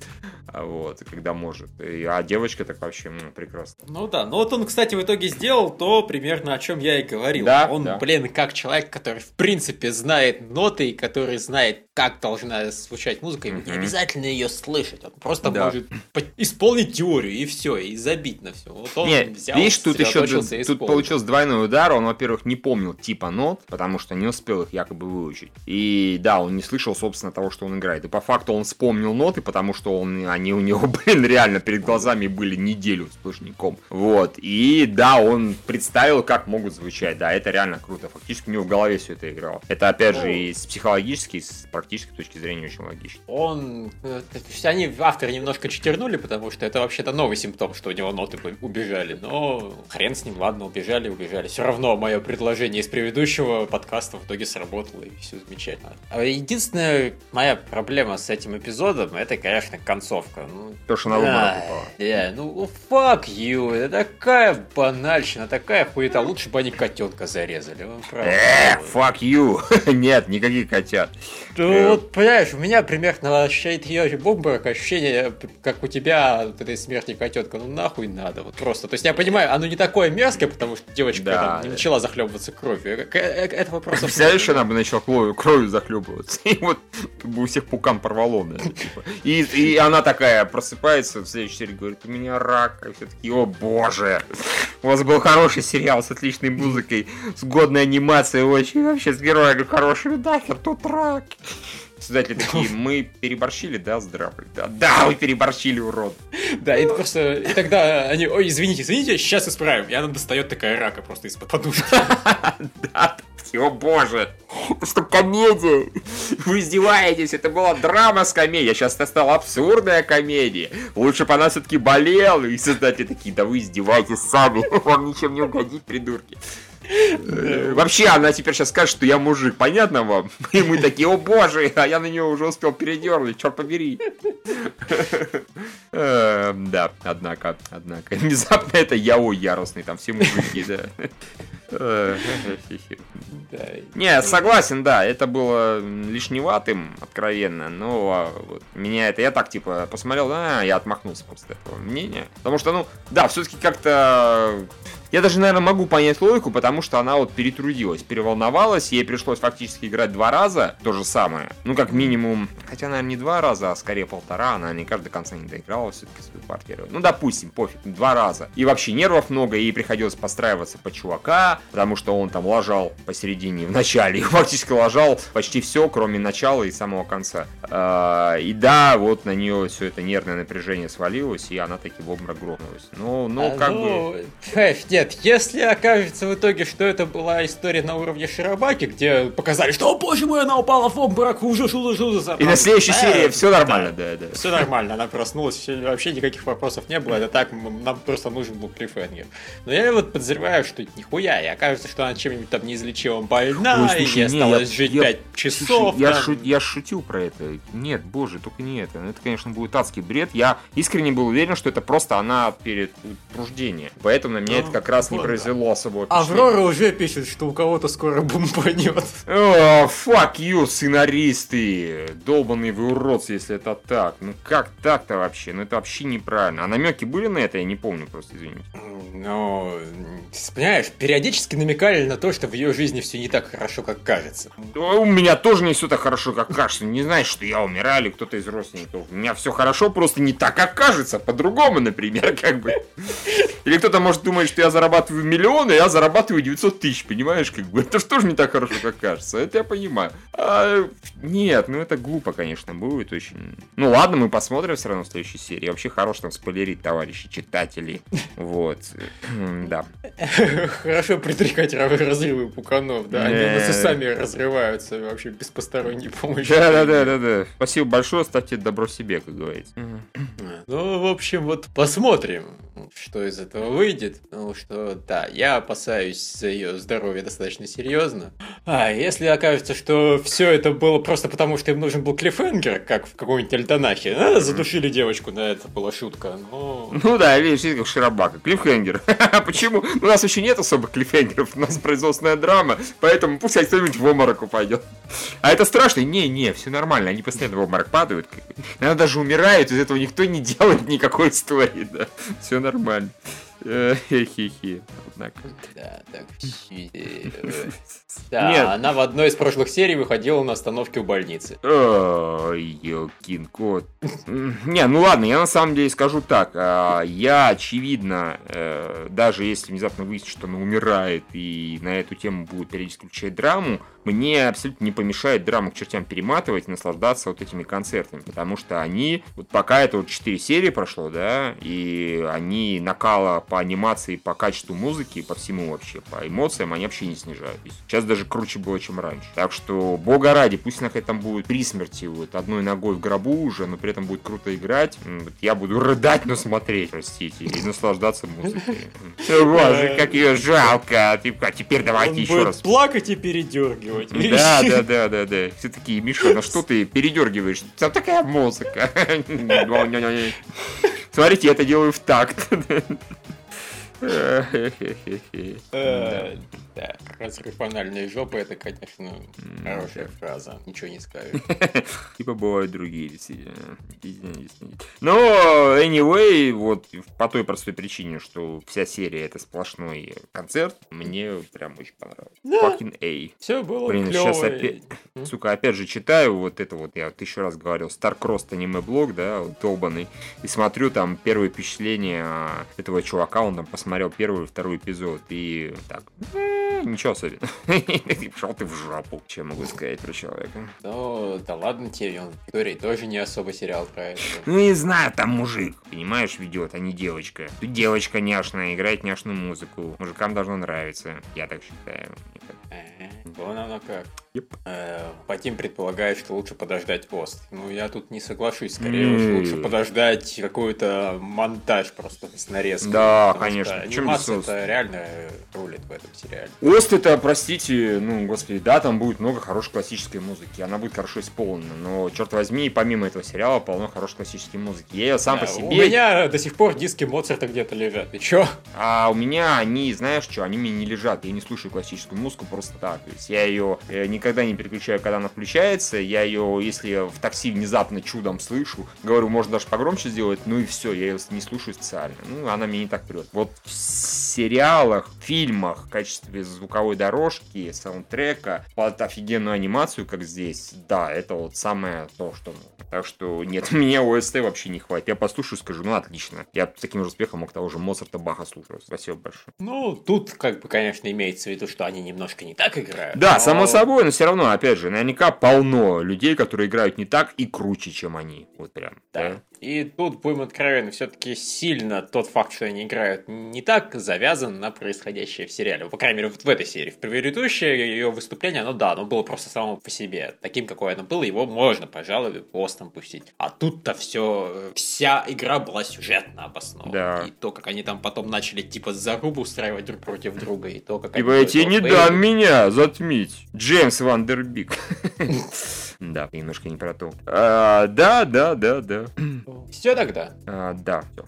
А Вот, когда может. А девочка так вообще, ну, прекрасно. Ну да, ну вот он, кстати, в итоге сделал то, примерно о чем я и говорил. Да, он, да. блин, как человек, который в принципе знает ноты, и который знает, как должна звучать музыка, ему не обязательно ее слышать. Он просто Да. может по- исполнить теорию, и все, и забить на все. Вот он Не, взял, видишь, тут еще тут получился двойной удар. Он, во-первых, не помнил типа нот, потому что не успел их якобы выучить. И да, он не слышал, собственно, того, что он играет. И по факту он вспомнил ноты, потому что он, они у него, блин, реально перед глазами были неделю сплошняком. Вот. И да, он представил, как могут звучать. Да, это реально круто. Фактически у него в голове все это играло. Это, опять же, и с психологической, и с практической точки зрения очень логично. Он... э, то есть Они, авторы, немножко читернули, потому что это вообще-то новый симптом, что у него ноты убежали. Но хрен с ним, ладно, убежали, убежали. Все равно мое предложение из предыдущего подкаста в итоге сработало, и все замечательно. А единственная моя проблема с этим эпизодом, это, конечно, концовка. Ну, То, что на да, да, ну fuck you, это такая банальщина, такая хуета, лучше бы они котенка зарезали. он правда. Э, fuck you. Нет, никаких котят. Ну, вот, понимаешь, у меня примерно ощущает ее бомбарок, ощущение, как у тебя от этой смерти котенка. Ну нахуй надо, вот просто. То есть я понимаю, оно не такое мерзкое, потому что девочка Да, там начала захлебываться кровью. Э, э, Этого просто... Представляешь, она бы начала кровью, кровью захлебываться. И вот бы у всех пукан порвало, да, типа. И, и она такая просыпается в следующей серии, говорит, у меня рак. И все такие, о боже. У вас был хороший сериал с отличной музыкой, с годной анимацией, очень вообще с героями хорошими. Нахер, тут рак. Создатели такие, мы переборщили, да, здравый? Да, да, вы переборщили, урод. Да, и просто... И тогда они, ой, извините, извините, сейчас исправим. И она достает такая рака просто из-под подушки. Да, о боже, что комедия? Вы издеваетесь, это была драма с комедией, сейчас это стала абсурдная комедия. Лучше бы она все-таки болела, и создатели такие, да вы издеваетесь сами, вам ничем не угодить, придурки. Э, Вообще, она теперь сейчас скажет, что я мужик, понятно вам? И мы такие, о боже, а я на нее уже успел передернуть, черт побери. Э, Да, однако, однако, внезапно это яо яростный, там все мужики, да. Да. Не, согласен, да, это было лишневатым, откровенно, но вот, меня это, я так, типа, посмотрел, а, я отмахнулся просто от этого мнения. Потому что, ну, да, все-таки как-то... Я даже, наверное, могу понять логику, потому что она вот перетрудилась, переволновалась, ей пришлось фактически играть два раза, то же самое. Ну, как минимум, хотя, наверное, не два раза, а скорее полтора, она наверняка до конца не доиграла все-таки свою партию. Ну, допустим, пофиг, два раза. И вообще нервов много, ей приходилось подстраиваться под чувака, потому что он там лажал посередине, в начале, и фактически лажал почти все, кроме начала и самого конца. А, И да, вот на нее все это нервное напряжение свалилось, и она таки в обморок грохнулась. Ну, ну, А, как бы... ну, нет, если окажется в итоге, что это была история на уровне Шарабаки, где показали, что, о боже мой, она упала в обморок, ужас, ужас, ужас. И на следующей серии все нормально, да, да. Все нормально, она проснулась, вообще никаких вопросов не было, это так, нам просто нужен был клиффхенгер. Но я вот подозреваю, что нихуя, и окажется, что она чем-нибудь там неизлечимо больна, Ой, слушай, и не, осталось я, жить я, 5 часов. Слушай, я, шу, я шутил про это. Нет, боже, только не это. Это, конечно, будет адский бред. Я искренне был уверен, что это просто она перед рождением. Поэтому на меня ну, это как раз вот, не произвело особого Аврора уже пишет, что у кого-то скоро бомбанет. О, fuck you, сценаристы! Долбанные вы уродцы, если это так. Ну как так-то вообще? Ну это вообще неправильно. А намеки были на это? Я не помню просто, извините. Ну, понимаешь, периодически намекали на то, что в ее жизни все не так хорошо, как кажется. У меня тоже не все так хорошо, как кажется. Не знаешь, что я умираю или кто-то из родственников. У меня все хорошо, просто не так, как кажется. По-другому, например, как бы. Или кто-то может думать, что я зарабатываю миллионы, а я зарабатываю 900 тысяч, понимаешь, как бы. Это же тоже не так хорошо, как кажется. Это я понимаю. А, нет, ну это глупо, конечно, будет очень. Ну ладно, мы посмотрим все равно в следующей серии. Вообще хорош там спойлерить, товарищи читатели. Вот. Да. Хорошо предрекать разрывы пуканов, да? Они у нас и сами разрываются вообще без посторонней помощи. Да, да, да, да, да. Спасибо большое, ставьте добро себе, как говорится. Ну, в общем, вот посмотрим, что из этого выйдет. Что, да, я опасаюсь за ее здоровье достаточно серьезно. А если окажется, что все это было просто потому, что им нужен был клиффенгер, как в какой-нибудь Альтанахе, а, задушили девочку, на это была шутка. Но... Ну да, видишь, как Ширабака. Клиффхенгер. Почему? У нас еще нет особых клиффхенгеров, у нас производственная драма, поэтому пусть кто-нибудь в обморок упадет. А это страшно? Не, не, все нормально, они постоянно в обморок падают. Она даже умирает, из этого никто не делает никакой истории, да. Все нормально. Хи-хи. Однако. Да, так. Да, Нет. она в одной из прошлых серий выходила на остановке у больницы. Ой, кот. Не, ну ладно, я на самом деле скажу так. А, я, очевидно, э, даже если внезапно выяснится, что она умирает и на эту тему будет периодически включать драму, мне абсолютно не помешает драму к чертям перематывать и наслаждаться вот этими концертами, потому что они, вот пока это вот 4 серии прошло, да, и они накала по анимации, по качеству музыки, по всему вообще, по эмоциям, они вообще не снижают. Сейчас даже круче было, чем раньше. Так что, бога ради, пусть на там будет при смерти, вот, одной ногой в гробу уже, но при этом будет круто играть. Вот, я буду рыдать, но смотреть, простите, и наслаждаться музыкой. Боже, как ее жалко. Типа, а теперь давайте еще раз. плакать и передергивать передергивать. Да, да, да, да, да. Все такие, Миша, на что ты передергиваешь? Там такая музыка. Смотрите, я это делаю в такт. Да, разрыв анальной жопы это, конечно, хорошая фраза. Ничего не скажешь. Типа бывают другие, действительно. Но, anyway, вот по той простой причине, что вся серия это сплошной концерт, мне прям очень понравилось. Fucking A. Все было Блин, сейчас опять, сука, опять же читаю вот это вот, я тысячу раз говорил, Starcross аниме блог, да, долбанный, и смотрю там первое впечатление этого чувака, он там посмотрел первый и второй эпизод, и так, ничего особенного. Пошел ты в жопу, чем могу сказать про человека. Ну, да ладно тебе, он Виктория тоже не особо сериал про это. Ну, не знаю, там мужик, понимаешь, ведет, а не девочка. Тут девочка няшная, играет няшную музыку. Мужикам должно нравиться, я так считаю. Вон оно как. Yep. Э, Патим предполагает, что лучше подождать пост. Ну, я тут не соглашусь. Скорее mm. уж лучше подождать какой-то монтаж просто с нарезкой. Да, конечно. Анимация это реально рулит в этом сериале. Ост это, простите, ну, господи, да, там будет много хорошей классической музыки. Она будет хорошо исполнена. Но, черт возьми, помимо этого сериала полно хорошей классической музыки. Я ее сам да, по себе... У меня до сих пор диски Моцарта где-то лежат. И чё? А у меня они, знаешь что, они мне не лежат. Я не слушаю классическую музыку просто так. То есть я ее э, никогда не переключаю, когда она включается. Я ее, если в такси внезапно чудом слышу, говорю, можно даже погромче сделать, ну и все, я ее не слушаю специально. Ну, она мне не так прет. Вот в сериалах, фильмах, в качестве звуковой дорожки, саундтрека, под офигенную анимацию, как здесь, да, это вот самое то, что. Так что нет, мне ОСТ вообще не хватит. Я послушаю, скажу, ну отлично. Я с таким же успехом мог того же Моцарта Баха слушать. Спасибо большое. Ну, тут, как бы, конечно, имеется в виду, что они немножко не так играют. Да, но... само собой, но все равно, опять же, наверняка полно людей, которые играют не так и круче, чем они. Вот прям. Да. да? И тут, будем откровенны, все-таки сильно тот факт, что они играют не так, завязан на происходящее в сериале. По крайней мере, вот в этой серии. В предыдущее ее выступление, оно да, оно было просто само по себе. Таким, какое оно было, его можно, пожалуй, постом пустить. А тут-то все, вся игра была сюжетно обоснована. Да. И то, как они там потом начали типа зарубу устраивать друг против друга, и то, как Ибо. Типа, я тебе не дам меня затмить. Джеймс Вандербик. Да, немножко не про то. А, да, да, да, да. Все тогда? А, да, все.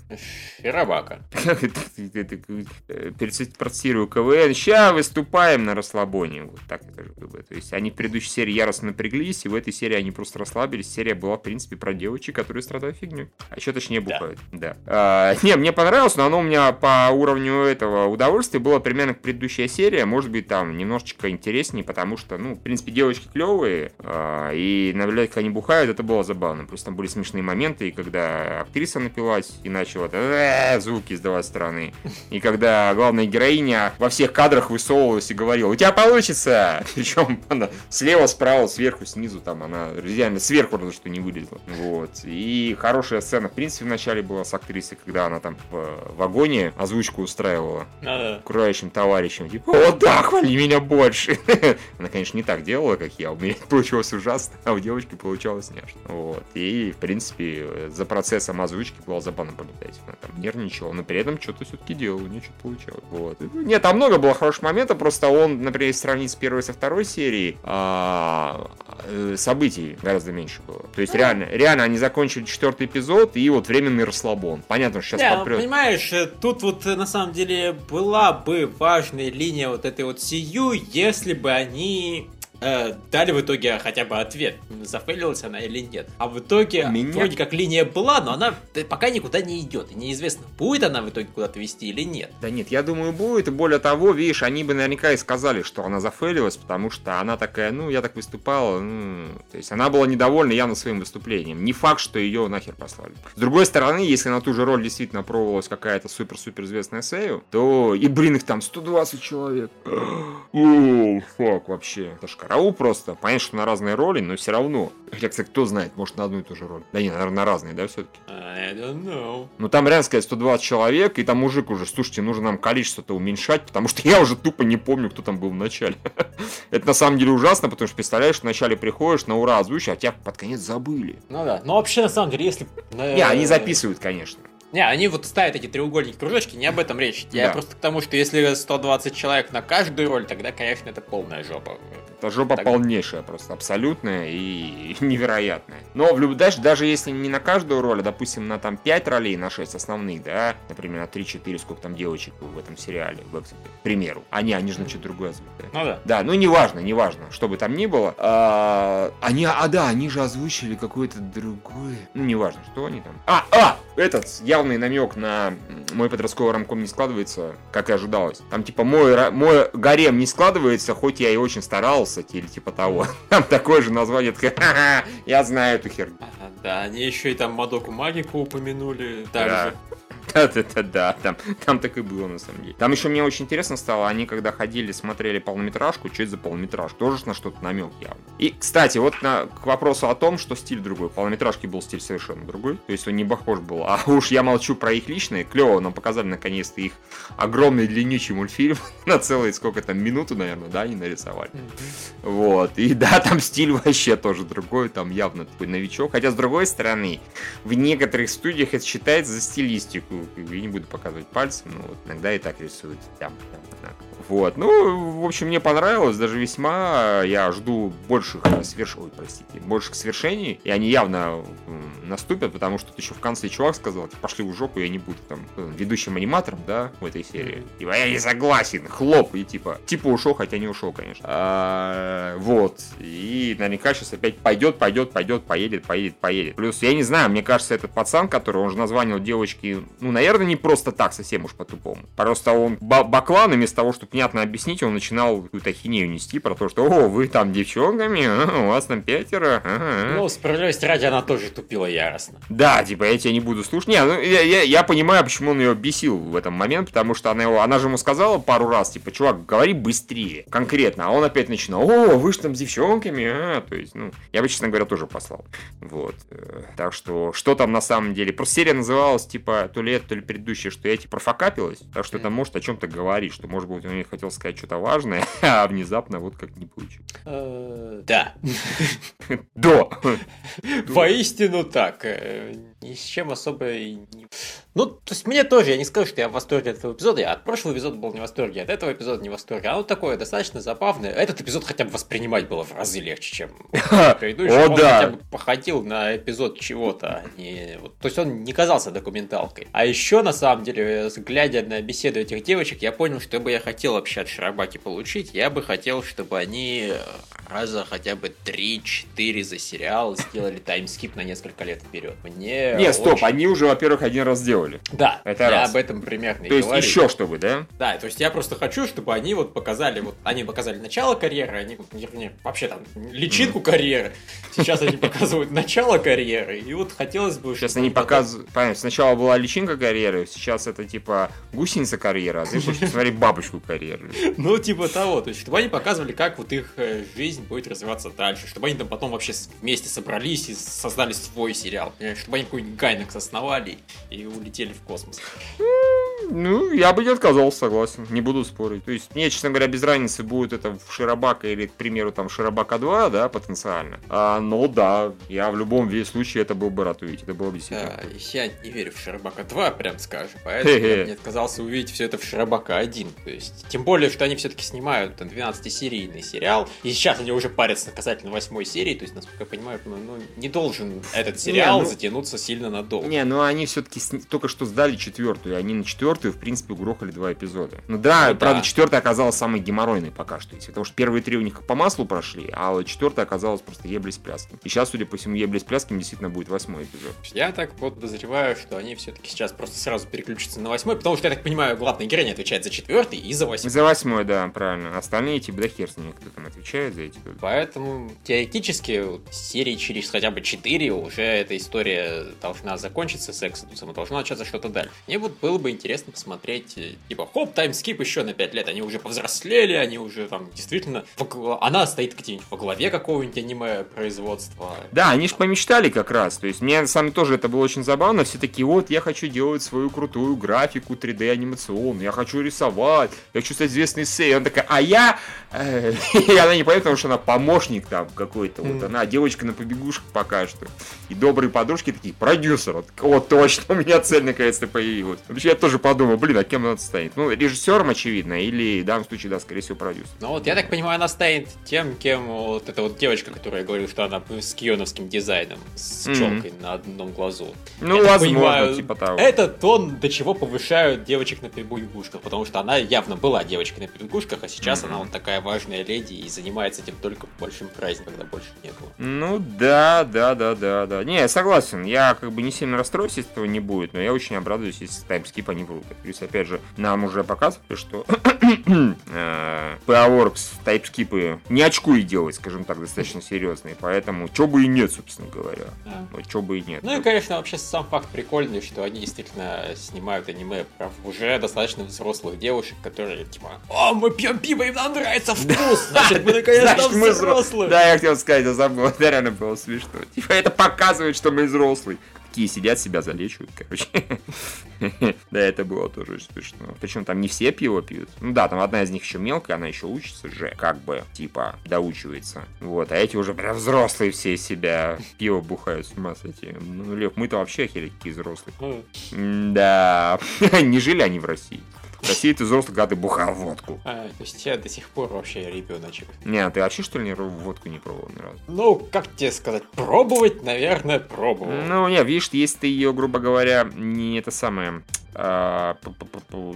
Процитирую КВН. Ща выступаем на расслабоне. Вот так это же было. То есть они в предыдущей серии яростно напряглись, и в этой серии они просто расслабились. Серия была, в принципе, про девочек, которые страдают фигней. А еще точнее бухают. Да. да. А, не, мне понравилось, но оно у меня по уровню этого удовольствия было примерно как предыдущая серия. Может быть, там немножечко интереснее, потому что, ну, в принципе, девочки клевые, а, и наблюдать, как они бухают, это было забавно. Просто там были смешные моменты, и когда актриса напилась и начала «Э, звуки издавать стороны. И когда главная героиня во всех кадрах высовывалась и говорила, у тебя получится! Причем она слева, справа, сверху, снизу, там она реально сверху разве что не вылезла. Вот. И хорошая сцена, в принципе, в начале была с актрисой, когда она там в вагоне озвучку устраивала окружающим товарищам. Типа, о да, хвали меня больше! Она, конечно, не так делала, как я. У меня получилось ужасно, а у девочки получалось няшно. Вот. И, в принципе, за процессом озвучки было забавно наблюдать. Она там нервничала, но при этом что-то все-таки делала, у нее что-то получалось. Вот. Нет, там много было хороших моментов, просто он, например, если сравнить с первой со второй серией, а, э, событий гораздо меньше было. То есть, реально, реально они закончили четвертый эпизод, и вот временный расслабон. Понятно, что сейчас да, подпрет. понимаешь, э, тут вот э, на самом деле была бы важная линия вот этой вот сию, если бы они э, дали в итоге хотя бы ответ, зафейлилась она или нет. А в итоге Меня... вроде как линия была, но она пока никуда не идет. И неизвестно, будет она в итоге куда-то вести или нет. Да нет, я думаю, будет. И более того, видишь, они бы наверняка и сказали, что она зафейлилась, потому что она такая, ну, я так выступала. Ну... То есть она была недовольна явно своим выступлением. Не факт, что ее нахер послали. С другой стороны, если на ту же роль действительно пробовалась какая-то супер-супер известная Сею, то и, блин, их там 120 человек. О, фак, вообще. Это ж караул просто. Понятно, что на разные роли, но все равно. Хотя, кстати, кто знает, может на одну и ту же роль. Да не, наверное, на разные, да, все-таки? I don't know. Ну там реально сказать 120 человек, и там мужик уже, слушайте, нужно нам количество-то уменьшать, потому что я уже тупо не помню, кто там был в начале. Это на самом деле ужасно, потому что представляешь, вначале приходишь на ура озвучишь, а тебя под конец забыли. Ну да. Но вообще, на самом деле, если... Не, они записывают, конечно. Не, они вот ставят эти треугольники, кружочки, не об этом речь. Я да. просто к тому, что если 120 человек на каждую роль, тогда, конечно, это полная жопа. Это жопа так... полнейшая просто, абсолютная и невероятная. Но в люб... даже, даже если не на каждую роль, а, допустим, на там 5 ролей, на 6 основных, да, например, на 3-4, сколько там девочек в этом сериале, в к примеру. Они, они же на что-то другое озвучили. Ну да. Да, ну неважно, неважно, что бы там ни было. А, они, а да, они же озвучили какое-то другое. Ну, неважно, что они там. А, а, этот, явный намек на мой подростковый рамком не складывается, как и ожидалось. Там типа мой, мой гарем не складывается, хоть я и очень старался, или типа того. Там такое же название, я знаю эту херню. да, они еще и там Мадоку Магику упомянули, также. Да. Да-да-да, да, там, там так и было на самом деле. Там еще мне очень интересно стало, они когда ходили, смотрели полнометражку, что это за полнометражка, тоже на что-то намек явно. И, кстати, вот на, к вопросу о том, что стиль другой. В полнометражке был стиль совершенно другой, то есть он не похож был. А уж я молчу про их личные, клево нам показали наконец-то их огромный длиннючий мультфильм на целые сколько там, минуту, наверное, да, они нарисовали. Вот, и да, там стиль вообще тоже другой, там явно такой новичок. Хотя, с другой стороны, в некоторых студиях это считается за стилистику я не буду показывать пальцем, но вот иногда и так рисуют. Там, там, так. Вот, ну, в общем, мне понравилось, даже весьма. Я жду больших сверш... Ой, простите, больших свершений, и они явно наступят, потому что тут еще в конце чувак сказал, пошли в жопу, я не буду там э, ведущим аниматором, да, в этой серии. И я не согласен, хлоп, и типа, типа ушел, хотя не ушел, конечно. А, вот, и наверняка сейчас опять пойдет, пойдет, пойдет, поедет, поедет, поедет. Плюс, я не знаю, мне кажется, этот пацан, который, он же названил девочки, ну, ну, наверное, не просто так, совсем уж по-тупому. Просто он баклан, и вместо того, чтобы внятно объяснить, он начинал какую-то ахинею нести про то, что, о, вы там девчонками, а, у вас там пятеро. Ага. Ну, справедливости ради, она тоже тупила яростно. Да, типа, я тебя не буду слушать. Не, ну, я, я, я понимаю, почему он ее бесил в этом момент, потому что она его, она же ему сказала пару раз, типа, чувак, говори быстрее, конкретно. А он опять начинал, о, вы же там с девчонками, а, то есть, ну, я бы, честно говоря, тоже послал. Вот. Э, так что, что там на самом деле? Просто серия называлась, типа, то ли это, то ли предыдущая, что я типа профокапилась, так что это может о чем-то говорить, что, может быть, он мне хотел сказать что-то важное, а внезапно вот как не получилось. Э, да. До. Воистину так. Э, ни с чем особо и не... Ну, то есть мне тоже, я не скажу, что я в восторге от этого эпизода, я от прошлого эпизода был не в восторге, от этого эпизода не в восторге. А он такое достаточно забавное. Этот эпизод хотя бы воспринимать было в разы легче, чем предыдущий. О, да. хотя бы походил на эпизод чего-то. А не... То есть он не казался документалкой. А еще, на самом деле, глядя на беседу этих девочек, я понял, что бы я хотел вообще от Шарабаки получить. Я бы хотел, чтобы они раза хотя бы 3-4 за сериал сделали таймскип на несколько лет вперед. Мне Не, стоп, очень... они уже, во-первых, один раз сделали. Да, это я раз. об этом примерно То есть говорю. еще чтобы, да? Да, то есть я просто хочу, чтобы они вот показали, вот они показали начало карьеры, они, вернее, вообще там личинку mm. карьеры. Сейчас они показывают начало карьеры, и вот хотелось бы... Сейчас они показывают... Понятно, сначала была личинка карьеры, сейчас это типа гусеница карьера, а ты хочешь посмотреть бабочку карьеры. Ну, типа того, то есть чтобы они показывали, как вот их э, жизнь будет развиваться дальше, чтобы они там потом вообще вместе собрались и создали свой сериал, чтобы они какой-нибудь Гайнекс основали и улетели в космос. Ну, я бы не отказался, согласен. Не буду спорить. То есть, мне, честно говоря, без разницы, будет это в Широбака или, к примеру, там Широбака 2, да, потенциально. А, но да, я в любом случае это был бы рад увидеть. Это было бы действительно. Да, я не верю в Широбака 2, прям скажем. Поэтому я не отказался увидеть все это в Широбака 1. То есть, тем более, что они все-таки снимают 12-серийный сериал. И сейчас они уже парятся касательно 8 серии. То есть, насколько я понимаю, ну, ну не должен этот сериал не, ну... затянуться сильно надолго. Не, ну они все-таки только что сдали четвертую. Они на четвертую в принципе, угрохали два эпизода. Ну да, ну, правда, да. четвертая оказалась самой геморройной пока что. Потому что первые три у них по маслу прошли, а четвертая оказалась просто еблись пляски. И сейчас, судя по всему, еблись пляски действительно будет восьмой эпизод. Я так подозреваю, что они все-таки сейчас просто сразу переключатся на восьмой, потому что, я так понимаю, главная героиня отвечает за четвертый и за восьмой. За восьмой, да, правильно. Остальные типа, да хер с ними, кто там отвечает за эти. Поэтому теоретически серии через хотя бы четыре уже эта история должна закончиться с и должна начаться что-то дальше. Мне вот было бы интересно посмотреть, э, типа, хоп, таймскип еще на 5 лет, они уже повзрослели, они уже там действительно, она стоит где-нибудь во главе какого-нибудь аниме производства. Да, они же помечтали как раз, то есть мне сам тоже это было очень забавно, все такие, вот, я хочу делать свою крутую графику 3D анимационную, я хочу рисовать, я хочу стать известной сей, он такая, а я, и она не понимает, потому что она помощник там какой-то, вот она девочка на побегушках пока что, и добрые подружки такие, продюсер, вот, точно, у меня цель наконец-то появилась. Вообще я тоже подумал, блин, а кем она станет? Ну, режиссером, очевидно, или в данном случае, да, скорее всего, продюсер. Ну вот, я так понимаю, она станет тем, кем вот эта вот девочка, которая говорила, что она с кионовским дизайном, с челкой mm-hmm. на одном глазу. Ну, я возможно, понимаю, типа того. Это тон, до чего повышают девочек на побегушках, потому что она явно была девочкой на побегушках, а сейчас mm-hmm. она вот такая важная леди и занимается этим только большим праздникам, когда больше некого. Ну, да, да, да, да, да. Не, согласен, я как бы не сильно расстроюсь, если этого не будет, но я очень обрадуюсь, если таймскип они врут. Есть, опять же, нам уже показывали, что э, PowerWorks тайпскипы не очкуи делать, скажем так, достаточно серьезные, поэтому чё бы и нет, собственно говоря. Да. Вот чё бы и нет. Ну и, конечно, вообще сам факт прикольный, что они действительно снимают аниме про уже достаточно взрослых девушек, которые типа, о, мы пьем пиво, им нам нравится вкус, значит, мы наконец-то взрослые. Да, я хотел сказать, я забыл, это реально было смешно. Типа, это показывает, что мы взрослые такие сидят, себя залечивают, короче. Да, это было тоже очень смешно. Причем там не все пиво пьют. Ну да, там одна из них еще мелкая, она еще учится же, как бы, типа, доучивается. Вот, а эти уже прям взрослые все себя пиво бухают с ума с этим. Ну, Лев, мы-то вообще охереть какие взрослые. Да, не жили они в России. В России ты взрослый, когда ты бухал водку. А, то есть я до сих пор вообще ребеночек. Не, а ты вообще что ли водку не пробовал ни разу? Ну, как тебе сказать, пробовать, наверное, пробовал. Ну, не, видишь, если ты ее, грубо говоря, не это самое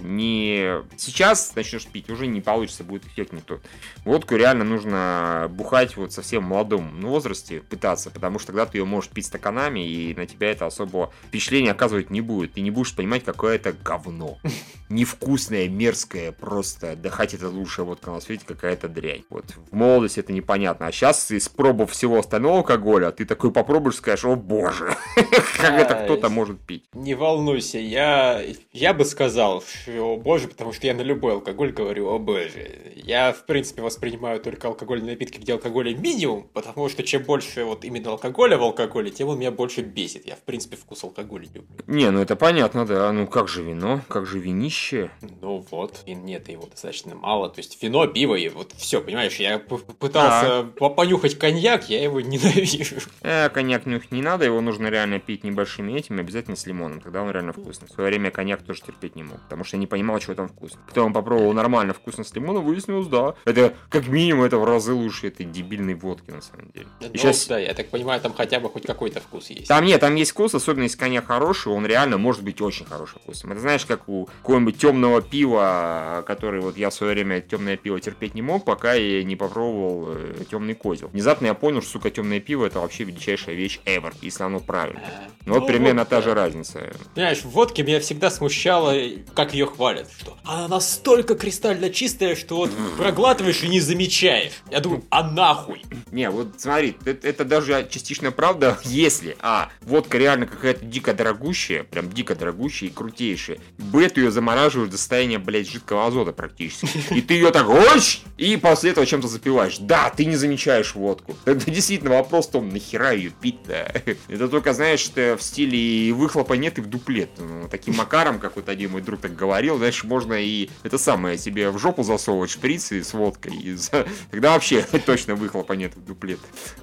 не сейчас начнешь пить, уже не получится, будет эффект не тот. Водку реально нужно бухать вот совсем в молодом возрасте, пытаться, потому что тогда ты ее можешь пить стаканами, и на тебя это особо впечатление оказывать не будет. Ты не будешь понимать, какое это говно. Невкусное, мерзкое, просто, да хоть это лучшая водка на свете, какая-то дрянь. Вот в молодости это непонятно. А сейчас, испробовав всего остального алкоголя, ты такой попробуешь, скажешь, о боже, как это кто-то может пить. Не волнуйся, я, я бы сказал, что боже, потому что я на любой алкоголь говорю о боже. Я, в принципе, воспринимаю только алкогольные напитки, где алкоголя минимум, потому что чем больше вот именно алкоголя в алкоголе, тем он меня больше бесит. Я, в принципе, вкус алкоголя люблю. Не, ну это понятно, да. Ну как же вино? Как же винище? Ну вот, вин нет, его достаточно мало. То есть вино, пиво и вот все, понимаешь, я пытался да. понюхать коньяк, я его ненавижу. Э, коньяк нюх не надо, его нужно реально пить небольшими этими, обязательно с лимоном, тогда он реально вкусный. В свое время коньяк тоже терпеть не мог, потому что я не понимал, что там вкусно. Потом попробовал нормально вкусно с лимоном, выяснилось, да, это как минимум это в разы лучше этой дебильной водки на самом деле. Ну, сейчас... да, я так понимаю, там хотя бы хоть какой-то вкус есть. Там нет, там есть вкус, особенно если коньяк хороший, он реально может быть очень хороший вкусом. Это знаешь, как у какого-нибудь темного пива, который вот я в свое время темное пиво терпеть не мог, пока я не попробовал э, темный козел. Внезапно я понял, что, сука, темное пиво это вообще величайшая вещь ever, если оно правильно. Ну, вот ну, примерно вот, та же разница. Понимаешь, в водке меня всегда смущало, как ее хвалят, что она настолько кристально чистая, что вот проглатываешь и не замечаешь. Я думаю, а нахуй? Не, вот смотри, это, это даже частично правда, если, а, водка реально какая-то дико дорогущая, прям дико дорогущая и крутейшая, б, ты ее замораживаешь до состояния, блядь, жидкого азота практически. И ты ее так, ось, и после этого чем-то запиваешь. Да, ты не замечаешь водку. Это действительно вопрос в том, нахера ее пить-то? Это только, знаешь, что в стиле выхлопа нет и в дуплет. Ну, таким макаром, как вот один мой друг так говорил, знаешь, можно и это самое себе в жопу засовывать шприцы с водкой. И тогда вообще точно выхлопа нет в дуплет.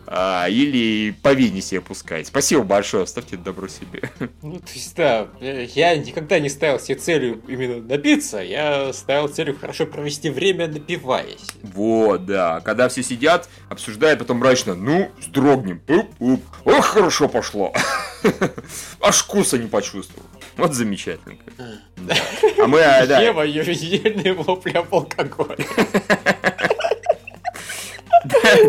А, или по вене себе пускать. Спасибо большое, оставьте добро себе. Ну, то есть, да, я никогда не ставил себе целью именно напиться, я ставил целью хорошо провести время, напиваясь. Вот, да. Когда все сидят, обсуждают потом мрачно, ну, сдрогнем. Ох, хорошо пошло. Аж вкуса не почувствовал. Вот замечательно. Да. А мы, а, да. Ева, ежедневные вопли об алкоголе.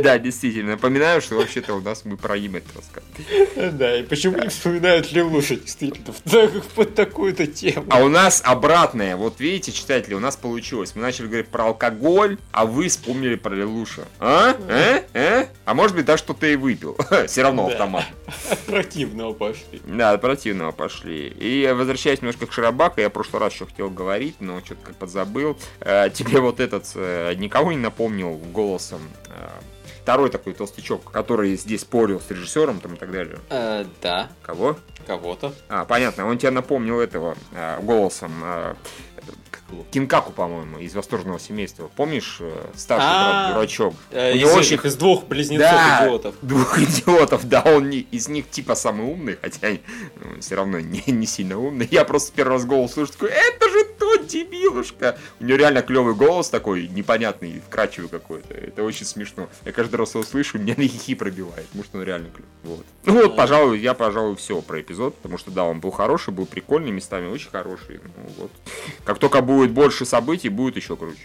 Да, действительно. Напоминаю, что вообще-то у нас мы про имя рассказываем. Да, и почему не вспоминают Лелуша действительно под такую-то тему? А у нас обратное. Вот видите, читатели, у нас получилось. Мы начали говорить про алкоголь, а вы вспомнили про Лелуша. А? А? А? А может быть, даже что-то и выпил. Все равно автомат. От противного пошли. Да, от противного пошли. И возвращаясь немножко к Шарабаку, я в прошлый раз еще хотел говорить, но что-то как подзабыл. Э, тебе вот этот э, никого не напомнил голосом э, второй такой толстячок, который здесь спорил с режиссером там и так далее. Э, да. Кого? Кого-то. А, понятно. Он тебя напомнил этого э, голосом. Э, Кинкаку, по-моему, из восторженного семейства. Помнишь, э, старший брат а, дурачок? Э, У него очень из двух близнецов идиотов. Двух идиотов, да, он из них типа самый умный, хотя ну, все равно не, не сильно умный. Я просто первый раз голос слышу, такой, это дебилушка. У него реально клевый голос такой, непонятный, вкрадчивый какой-то. Это очень смешно. Я каждый раз его слышу, меня на хихи пробивает, что он реально клевый. Вот. Ну вот, пожалуй, я, пожалуй, все про эпизод, потому что да, он был хороший, был прикольный, местами очень хороший. Ну, вот. Как только будет больше событий, будет еще круче.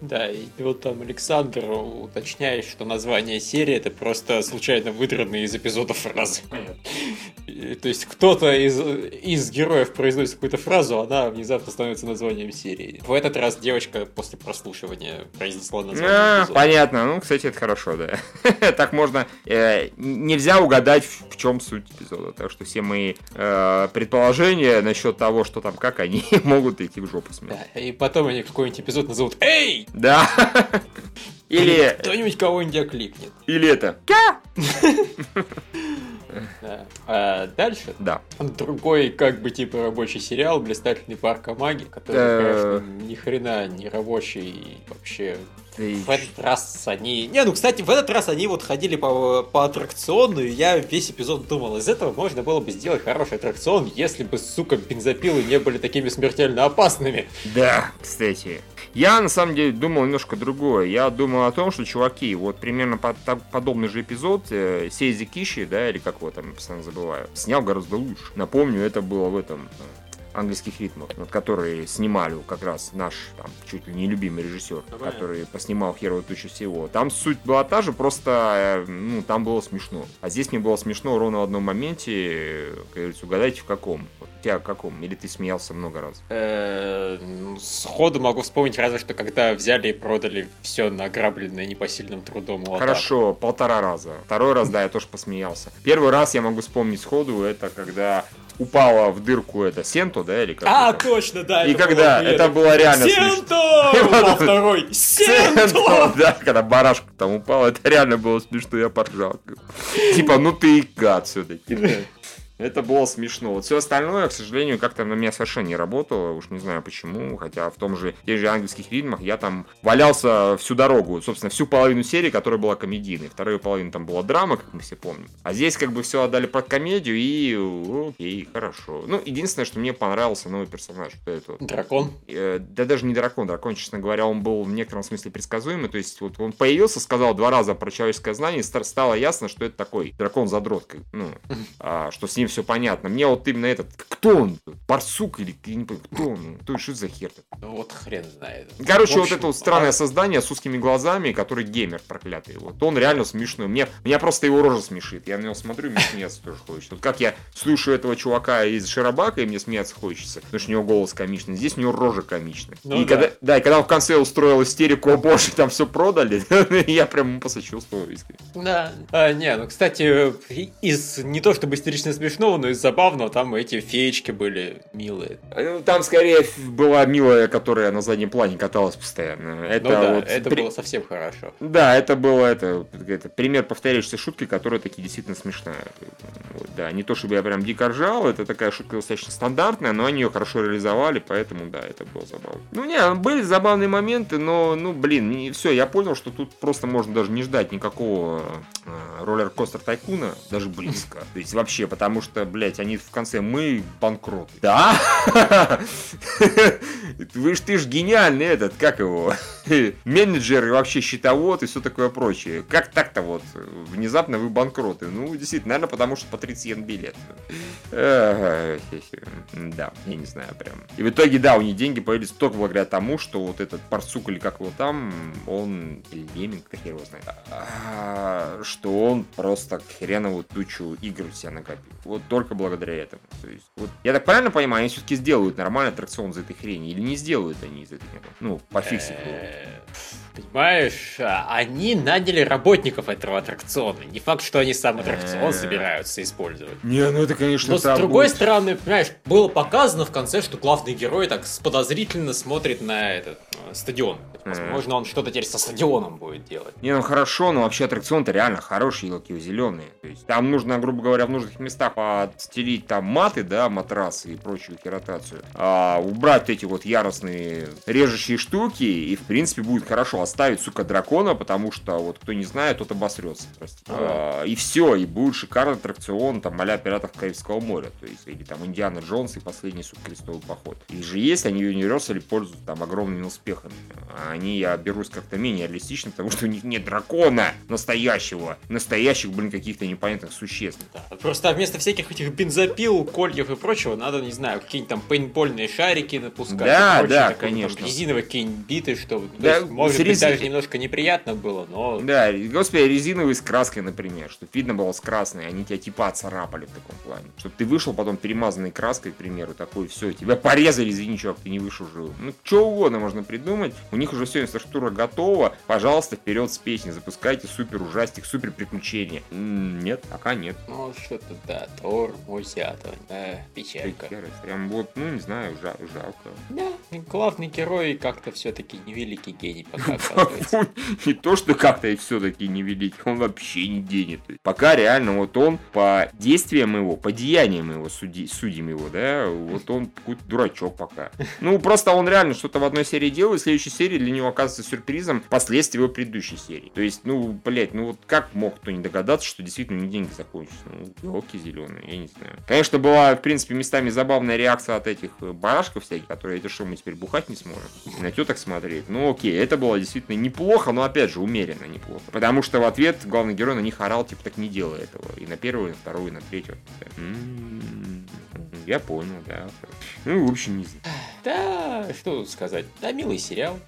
Да, и вот там Александр уточняет, что название серии это просто случайно выдранные из эпизода фразы. То есть кто-то из, из героев произносит какую-то фразу, она внезапно становится названием серии. В этот раз девочка после прослушивания произнесла название а, эпизода. Понятно, ну, кстати, это хорошо, да. так можно... Э, нельзя угадать, в чем суть эпизода, так что все мои э, предположения насчет того, что там как, они могут идти в жопу смело. Да, и потом они какой-нибудь эпизод назовут «Эй!» Да. Или... Кто-нибудь кого-нибудь окликнет. Или это. Да. А дальше? Да. Другой, как бы, типа, рабочий сериал «Блистательный парк Амаги», который, э. конечно, ни хрена не рабочий вообще в этот раз они... Не, ну, кстати, в этот раз они вот ходили по, по аттракциону, и я весь эпизод думал, из этого можно было бы сделать хороший аттракцион, если бы, сука, бензопилы не были такими смертельно опасными. Да, кстати. Я, на самом деле, думал немножко другое. Я думал о том, что, чуваки, вот примерно под, подобный же эпизод э, Сейзи Киши, да, или как его там, постоянно забываю, снял гораздо лучше. Напомню, это было в этом английских ритмов, вот, которые снимали как раз наш там, чуть ли не любимый режиссер, Ну, который поснимал «Херово тучу всего». Там суть была та же, просто э, ну, там было смешно. А здесь мне было смешно ровно в одном моменте, э, как говорится, угадайте в каком. Вот, тебя в каком? Или ты смеялся много раз? Э, ну, Сходу могу вспомнить разве что когда взяли и продали все награбленное непосильным трудом. Хорошо, полтора раза. Второй раз, да, я тоже посмеялся. Первый раз я могу вспомнить сходу, это когда упала в дырку это Сенто, да, или как А, это? точно, да. И это когда было это было реально Сенто! Упал второй. Сенто, Сенто! да, когда барашка там упала, это реально было смешно, я поржал. Типа, ну ты и гад все-таки. Это было смешно. Вот все остальное, к сожалению, как-то на меня совершенно не работало. Уж не знаю почему. Хотя в том же, тех же английских ритмах я там валялся всю дорогу. Собственно, всю половину серии, которая была комедийной. Вторую половину там была драма, как мы все помним. А здесь как бы все отдали под комедию и окей, хорошо. Ну, единственное, что мне понравился новый персонаж. Кто это? Дракон. Э, да даже не дракон. Дракон, честно говоря, он был в некотором смысле предсказуемый. То есть вот он появился, сказал два раза про человеческое знание, и ста- стало ясно, что это такой дракон-задрот. Ну, а, что с ним все понятно. Мне вот именно этот, кто он? Барсук или я не понимаю, кто он? Кто, что за хер? Ну вот хрен знает. Короче, В вот общем, это вот странное а- создание с узкими глазами, который геймер проклятый. Вот он реально смешной. Мне, меня просто его рожа смешит. Я на него смотрю, мне смеяться тоже хочется. Вот как я слушаю этого чувака из Широбака, и мне смеяться хочется, потому что у него голос комичный. Здесь у него рожа комичная. Ну и да. когда, да, и когда он в конце устроил истерику, о боже, там все продали, я прям ему посочувствовал искренне. Да. А, не, ну, кстати, из не то чтобы истерично смешного, но из забавного, там эти феечки были милые. Э, Там скорее была милая, которая на заднем плане каталась постоянно. Это ну да, вот это при- было совсем хорошо. Да, это было это, это пример повторяющейся шутки, которая таки действительно смешная. Вот, да, не то чтобы я прям дико ржал, это такая шутка достаточно стандартная, но они ее хорошо реализовали, поэтому да, это было забавно. Ну не, были забавные моменты, но, ну блин, все, я понял, что тут просто можно даже не ждать никакого э, роллер-костер тайкуна, даже близко. То есть вообще, потому что, блядь, они в конце мы банкроты. Да? Вы ж ты ж гениальный этот, как его? Менеджер и вообще счетовод и все такое прочее. Как так-то вот? Внезапно вы банкроты. Ну, действительно, наверное, потому что по 30 йен билет. Да, я не знаю прям. И в итоге, да, у них деньги появились только благодаря тому, что вот этот Парсук или как его там, он, или Леминг, как его знает, а, что он просто хреновую тучу игр себя накопил. Вот только благодаря этому. То есть, вот, я так правильно понимаю, они все-таки сделают нормальный аттракцион из этой хрени, или не сделают они из этой хрени? Ну, пофиксить. Э, Понимаешь, а, они наняли работников этого аттракциона. Не факт, что они сам аттракцион Э. собираются использовать. Не, ну это, конечно, Но с другой стороны, понимаешь, было показано в конце, что главный герой так подозрительно смотрит на этот э, стадион. Возможно, он что-то теперь со стадионом будет делать. Не, ну хорошо, но вообще аттракцион-то реально хороший, елки зеленые. То есть там нужно, грубо говоря, в нужных местах подстелить там маты, да, матрасы и прочую херотацию. А убрать эти вот яростные режущие штуки, и в принципе будет хорошо. Оставить, сука, дракона, потому что вот кто не знает, тот обосрется. простите. А, и все, и будет шикарный аттракцион, там, а пиратов Карибского моря. То есть, или там Индиана Джонс и последний, сука, крестовый поход. Их же есть, они Universal пользуются там огромными успехами. А они, я берусь как-то менее реалистично, потому что у них нет дракона настоящего. Настоящих, блин, каких-то непонятных существ. Да. Просто вместо всяких этих бензопил, кольев и прочего, надо, не знаю, какие-нибудь там пейнтбольные шарики напускать. Да, прочее да, такое, там, конечно. резиновые какие-нибудь биты, чтобы... то Да, есть, может с быть, даже немножко неприятно было, но... Да, господи, резиновый с краской, например, чтобы видно было с красной, они тебя типа оцарапали в таком плане. Чтобы ты вышел потом перемазанной краской, к примеру, такой, все, тебя порезали, извини, чувак, ты не вышел живым. Ну, что угодно можно придумать, у них уже все, инфраструктура готова, пожалуйста, вперед с песни, запускайте супер ужастик, супер приключения. Нет, пока нет. Ну, что-то, да, Тор, мой зятон, э, печалька. Прям вот, ну, не знаю, жа- жалко. Да, главный герой как-то все-таки невеликий гений пока. Не то, что как-то и все-таки невеликий, он вообще не денет. Пока реально вот он по действиям его, по деяниям его, суди, судим его, да, вот он какой-то дурачок пока. Ну, просто он реально что-то в одной серии делает, в следующей серии для него оказывается сюрпризом последствия его предыдущей серии. То есть, ну, блять, ну вот как мог кто не догадаться, что действительно них деньги закончатся? Ну, елки зеленые, я не знаю. Конечно, была, в принципе, местами забавная реакция от этих э, барашков всяких, которые эти что мы теперь бухать не сможем. На теток смотреть. Ну, окей, это было действительно неплохо, но опять же, умеренно неплохо. Потому что в ответ главный герой на них орал, типа, так не делай этого. И на первую, и на вторую, и на третью. М-м-м. я понял, да. Ну, в общем, не знаю. Да, что тут сказать. Да, милый сериал.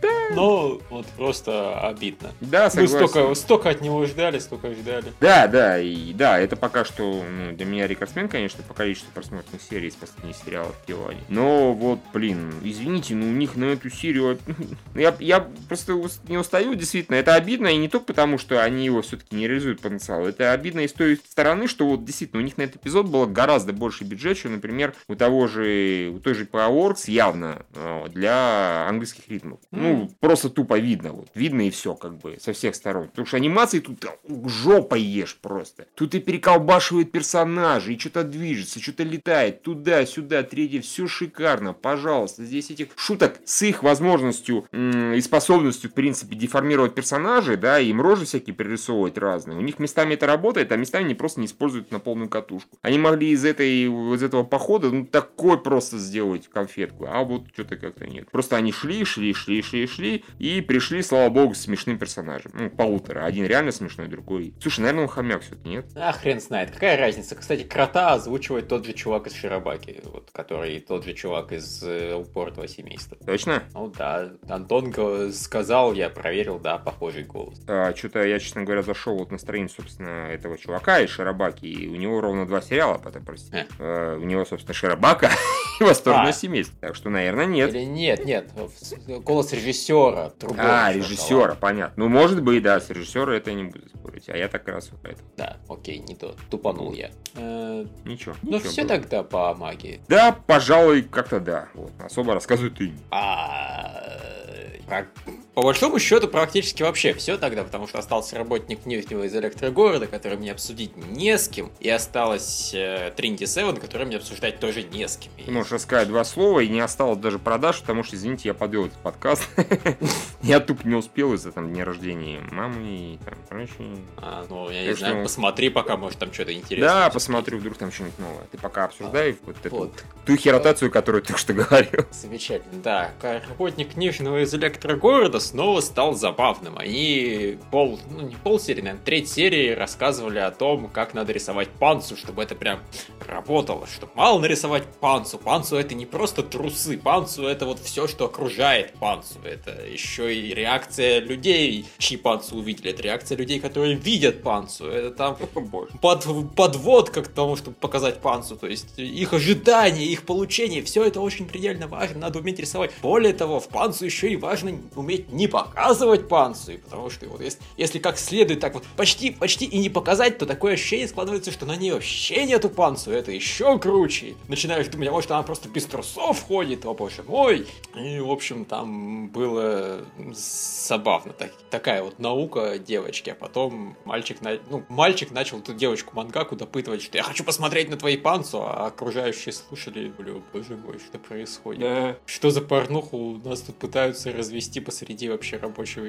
Да. Но вот просто обидно. Да, согласен. Мы столько, столько от него ждали, столько ждали. Да, да, и да, это пока что ну, для меня рекордсмен, конечно, по количеству просмотренных серий из последних сериалов в Тиване. Но вот, блин, извините, но у них на эту серию... Я, я просто не устаю, действительно. Это обидно, и не только потому, что они его все-таки не реализуют потенциал. Это обидно и с той стороны, что вот действительно у них на этот эпизод было гораздо больше бюджет, чем, например, у того же, у той же Powerworks явно э, для английских ритмов. Mm. Ну, просто тупо видно. Вот. Видно и все, как бы, со всех сторон. Потому что анимации тут жопой ешь просто. Тут и переколбашивают персонажи, и что-то движется, что-то летает туда-сюда, третье, все шикарно, пожалуйста. Здесь этих шуток с их возможностью и способностью, в принципе, деформировать персонажей, да, им рожи всякие пририсовывать разные. У них местами это работает, а местами они просто не используют на полную катушку. Они могли из, этой, из этого похода, ну, такой просто сделать конфетку, а вот что-то как-то нет. Просто они шли, шли, шли, шли, шли, и пришли, слава богу, с смешным персонажем. Ну, полутора. Один реально смешной, другой. Слушай, наверное, он хомяк все-таки, нет? А хрен знает. Какая разница? Кстати, крота озвучивает тот же чувак из Широбаки, вот, который тот же чувак из э, упортого семейства. Точно? Ну да. Антон сказал, я проверил, да, похожий голос. А, что-то я, честно говоря, зашел вот на страницу, собственно, этого чувака из Широбаки, и у него ровно два сериала, потом, простите. Э. А, у него, собственно, Широбака и Восторгное а. семейство. Так что, наверное, нет. Или нет, нет. Голос режиссера. а, режиссера, понятно. Ну, может быть, да, с режиссера это не буду спорить. А я так раз вот это. Да, окей, не то. Тупанул я. Э, ничего. Ну, все тогда по магии. Да, пожалуй, как-то да. Вот. Особо рассказывай ты. А по большому счету, практически вообще все тогда, потому что остался работник нефтевого из электрогорода, который мне обсудить не с кем, и осталось э, Trinity Seven, который мне обсуждать тоже не с кем. Ты можешь рассказать два слова, и не осталось даже продаж, потому что, извините, я подвел этот подкаст. Я тупо не успел из-за там дня рождения мамы и там прочее. А, ну, я не знаю, посмотри пока, может, там что-то интересное. Да, посмотрю, вдруг там что-нибудь новое. Ты пока обсуждай вот эту ту херотацию, которую ты что говорил. Замечательно, да. Работник нефтяного из электрогорода снова стал забавным. Они пол, ну не пол серии, наверное, треть серии рассказывали о том, как надо рисовать панцу, чтобы это прям работало. Что мало нарисовать панцу. Панцу это не просто трусы. Панцу это вот все, что окружает панцу. Это еще и реакция людей, чьи панцу увидели. Это реакция людей, которые видят панцу. Это там под, подводка к тому, чтобы показать панцу. То есть их ожидания, их получение, все это очень предельно важно. Надо уметь рисовать. Более того, в панцу еще и важно уметь не показывать панцирь, потому что вот если, если как следует так вот почти, почти и не показать, то такое ощущение складывается, что на ней вообще нету панциря, это еще круче. Начинаешь думать, а может она просто без трусов ходит, о боже мой. И, в общем, там было забавно. Так, такая вот наука девочки, а потом мальчик, на, ну, мальчик начал эту девочку мангаку допытывать, что я хочу посмотреть на твои панцу, а окружающие слушали, блю, боже мой, что происходит? Да. Что за порнуху у нас тут пытаются развести посреди вообще рабочего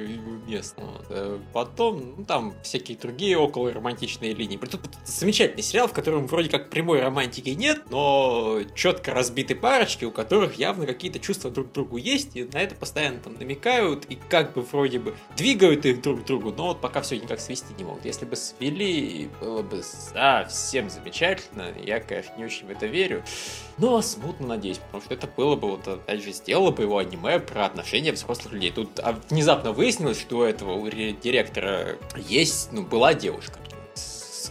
места. Э, потом, ну, там всякие другие около романтичные линии. Тут замечательный сериал, в котором вроде как прямой романтики нет, но четко разбиты парочки, у которых явно какие-то чувства друг к другу есть, и на это постоянно там намекают, и как бы вроде бы двигают их друг к другу, но вот пока все никак свести не могут. Если бы свели, было бы совсем замечательно. Я, конечно, не очень в это верю. Но смутно надеюсь, потому что это было бы, вот, опять же, сделало бы его аниме про отношения взрослых людей. Тут а, внезапно выяснилось, что у этого директора есть, ну, была девушка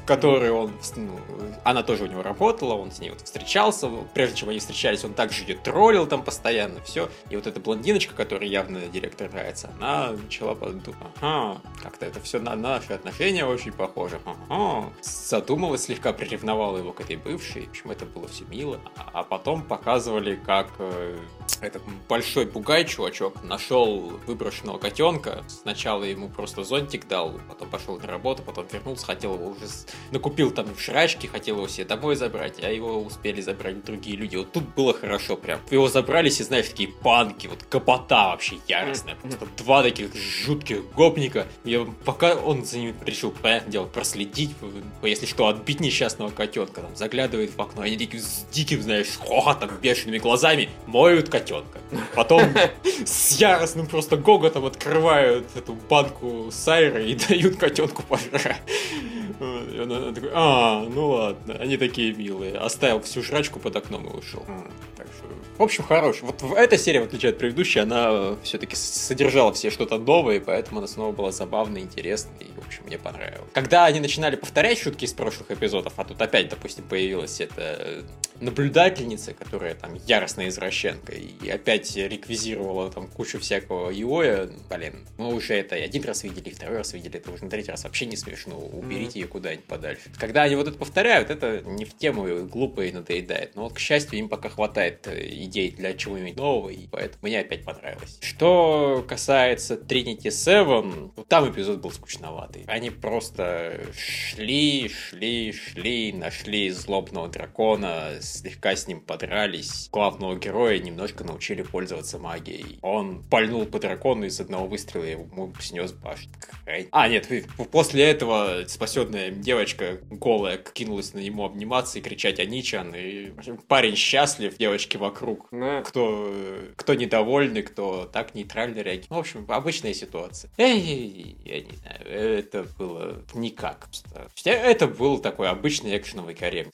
которой он, ну, она тоже у него работала, он с ней вот встречался, прежде чем они встречались, он также ее троллил там постоянно, все. И вот эта блондиночка, которая явно директор нравится, она начала подумать, ага, как-то это все на наши отношения очень похоже, ага. Задумалась, слегка приревновала его к этой бывшей, в общем, это было все мило. А потом показывали, как э, этот большой бугай чувачок нашел выброшенного котенка, сначала ему просто зонтик дал, потом пошел на работу, потом вернулся, хотел его уже накупил там шрачки, хотел его себе домой забрать, а его успели забрать другие люди. Вот тут было хорошо прям. Его забрали, и знаешь, такие панки, вот капота вообще яростная. Просто два таких жутких гопника. И пока он за ними решил, понятное дело, проследить, если что, отбить несчастного котенка, там, заглядывает в окно, они такие с диким, знаешь, хохотом, бешеными глазами моют котенка. Потом с яростным просто гоготом открывают эту банку сайра и дают котенку пожрать. И он, он такой, а, ну ладно, они такие милые. Оставил всю жрачку под окном и ушел. В общем, хороший. Вот эта серия, в отличие от предыдущей, она все-таки содержала все что-то новое, поэтому она снова была забавной, интересной, и, в общем, мне понравилось. Когда они начинали повторять шутки из прошлых эпизодов, а тут опять, допустим, появилась эта наблюдательница, которая там яростная извращенка, и опять реквизировала там кучу всякого иоя, блин, мы уже это один раз видели, второй раз видели, это уже на третий раз вообще не смешно, уберите ее куда-нибудь подальше. Когда они вот это повторяют, это не в тему глупо и надоедает, но вот, к счастью, им пока хватает э, идей для чего-нибудь нового, и поэтому мне опять понравилось. Что касается Trinity Seven, вот там эпизод был скучноватый. Они просто шли, шли, шли, нашли злобного дракона, слегка с ним подрались. Главного героя немножко научили пользоваться магией. Он пальнул по дракону из одного выстрела ему снес башню. А, нет, после этого спасенная девочка голая кинулась на него обниматься и кричать Аничан. И парень счастлив, девочки вокруг. Ну, кто, кто недовольный, кто так нейтрально реагирует. В общем, обычная ситуация. Эй, я не знаю, это было никак. Это был такой обычный экшеновый карем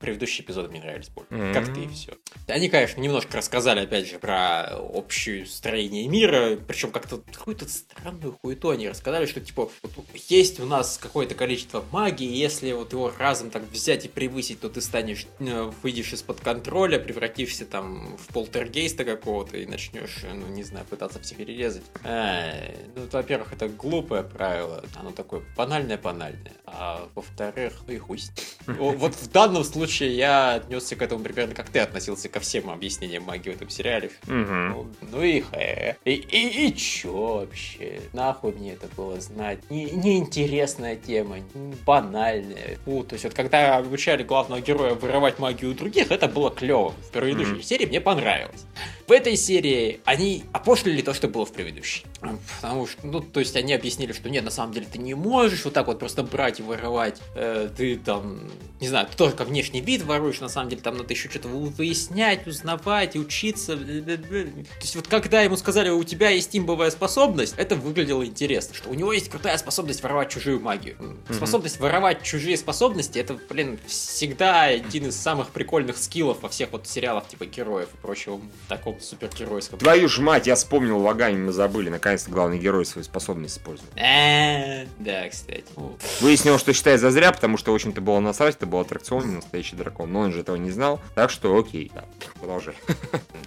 предыдущие эпизоды мне нравились больше. Mm-hmm. Как ты и все. Они, конечно, немножко рассказали, опять же, про общее строение мира, причем как-то какую-то странную хуету они рассказали, что, типа, вот, есть у нас какое-то количество магии, если вот его разом так взять и превысить, то ты станешь, э, выйдешь из-под контроля, превратишься там в полтергейста какого-то и начнешь, э, ну, не знаю, пытаться всех перерезать. А, ну, во-первых, это глупое правило, оно такое банальное-банальное, а во-вторых, ну и хуй. Вот в данном случае случае я отнесся к этому примерно как ты относился ко всем объяснениям магии в этом сериале. Угу. Ну, ну и хэ. И, и, и чё вообще? Нахуй мне это было знать? Не, неинтересная тема, банальная. Фу, то есть вот когда обучали главного героя вырывать магию у других, это было клево. В предыдущей угу. серии мне понравилось. В этой серии они опошлили то, что было в предыдущей. Потому что, ну, то есть они объяснили, что нет, на самом деле ты не можешь вот так вот просто брать и вырывать. Э, ты там, не знаю, ты только внешний вид воруешь, на самом деле там надо еще что-то выяснять, узнавать, учиться. То есть вот когда ему сказали, у тебя есть имбовая способность, это выглядело интересно, что у него есть крутая способность воровать чужую магию. Способность воровать чужие способности, это, блин, всегда один из самых прикольных скиллов во всех вот сериалах типа героев и прочего такого супергеройском. Твою ж мать, я вспомнил лагами, мы забыли. Наконец-то главный герой свою способность использует. Э, да, кстати. Выяснил, что считает за зря, потому что, в общем-то, было насрать, это был аттракцион, настоящий дракон. Но он же этого не знал, так что окей, да, продолжай.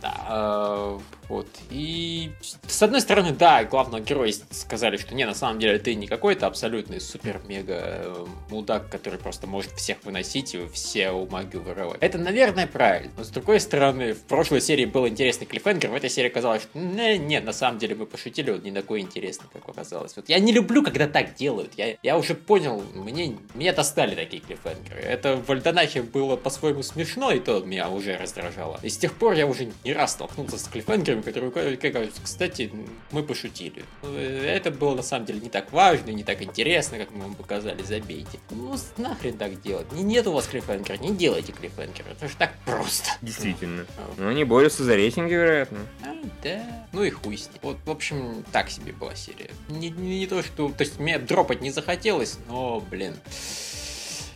Да, а, вот. И с одной стороны, да, главного героя сказали, что не, на самом деле ты не какой-то абсолютный супер-мега э, мудак, который просто может всех выносить и все у магию воровать. Это, наверное, правильно. Но с другой стороны, в прошлой серии был интересный клиффенгер, в этой серии казалось, что не, нет, на самом деле мы пошутили, он не такой интересный, как оказалось. Вот я не люблю, когда так делают. Я, я уже понял, мне, меня достали такие клиффенгеры. Это в Альдонахе было по-своему смешно, и то меня уже раздражало. И с тех пор я уже не раз столкнулся с клиффенгерами, который, как, кстати, мы пошутили. Это было на самом деле не так важно, не так интересно, как мы вам показали, забейте. Ну, нахрен так делать? Не, нет у вас клиффхенгера, не делайте клиффхенгера, это же так просто. Действительно. Ну, они борются за рейтинги, вероятно. А, да. Ну и хуй с ним. Вот, в общем, так себе была серия. Не, не, не то, что... То есть, мне дропать не захотелось, но, блин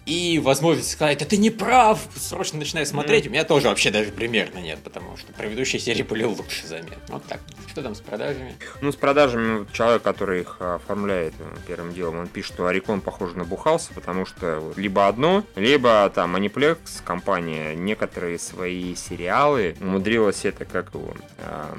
и возможность сказать, да ты не прав, срочно начинаю смотреть, mm-hmm. у меня тоже вообще даже примерно нет, потому что предыдущие серии были лучше заметно. Вот так. Что там с продажами? Ну, с продажами человек, который их оформляет э, первым делом, он пишет, что Орикон, похоже, набухался, потому что либо одно, либо там Aniplex, компания, некоторые свои сериалы умудрилась это как его... Э,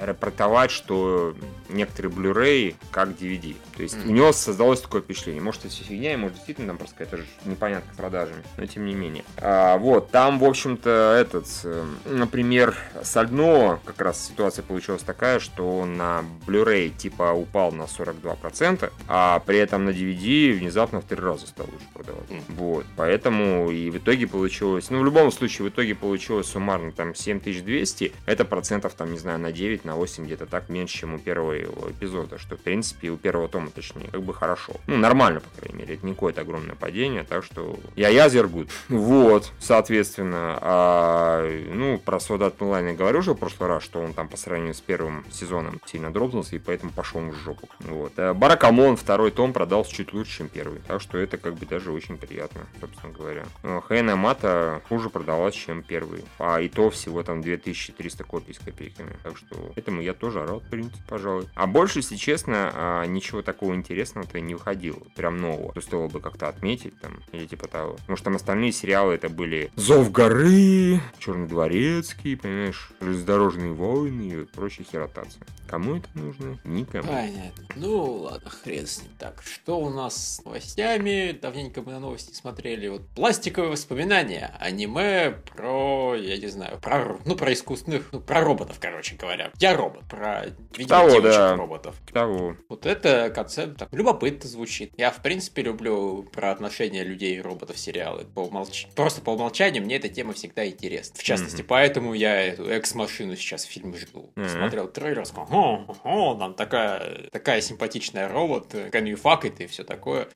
рапортовать, что некоторые Blu-ray как DVD. То есть mm-hmm. у него создалось такое впечатление. Может, это все фигня, и может, действительно там просто какая-то непонятка с продажами, но тем не менее. А, вот, там, в общем-то, этот, э, например, с Альдно как раз ситуация получилась такая, что на Blu-ray типа упал на 42%, а при этом на DVD внезапно в три раза стал лучше продавать. Mm-hmm. Вот, поэтому и в итоге получилось, ну, в любом случае, в итоге получилось суммарно там 7200, это процентов, там, не знаю, на 9, на 8 где-то так меньше, чем у первого эпизода, что, в принципе, у первого тома, точнее, как бы хорошо. Ну, нормально, по крайней мере, это не какое-то огромное падение, так что я язер гуд. Вот, соответственно, а, ну, про Art Online я говорю уже в прошлый раз, что он там по сравнению с первым сезоном сильно дропнулся, и поэтому пошел в жопу. Вот. А Баракамон второй том продался чуть лучше, чем первый, так что это как бы даже очень приятно, собственно говоря. Ханаямата хуже продалась, чем первый, а и то всего там 2300 копий с копейками, так что этому я тоже рад, в принципе, пожалуй. А больше, если честно, а, ничего такого интересного-то не выходило, прям нового, что стоило бы как-то отметить там, или типа того. Потому что там остальные сериалы это были Зов горы, Черный дворецкий, понимаешь, Железнодорожные войны и прочие херотации. Кому это нужно? Никому. Понятно. Ну, ладно, хрен с ним. Так, что у нас с новостями? Давненько мы на новости смотрели. Вот пластиковые воспоминания. Аниме про, я не знаю, про, ну, про искусственных, ну, про роботов, короче говоря. Я робот, про Того, да. роботов. Того. Вот это концепт так любопытно звучит. Я, в принципе, люблю про отношения людей и роботов сериалы. По умолч... Просто по умолчанию мне эта тема всегда интересна. В частности, Мгм. поэтому я эту экс-машину сейчас фильм жду. Мгм. Смотрел трейлер, сказал, о, о, там такая, такая симпатичная робот, can you fuck it и все такое.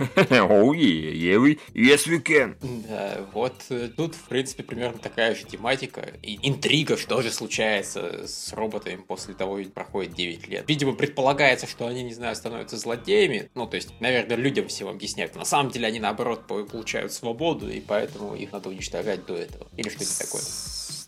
Oh yeah, yeah, we- yes we can. Да, вот э, тут, в принципе, примерно такая же тематика. И интрига, что же случается с роботами после того, как проходит 9 лет. Видимо, предполагается, что они, не знаю, становятся злодеями. Ну, то есть, наверное, людям всем объясняют. На самом деле они, наоборот, по- получают свободу, и поэтому их надо уничтожать до этого. Или что-то такое.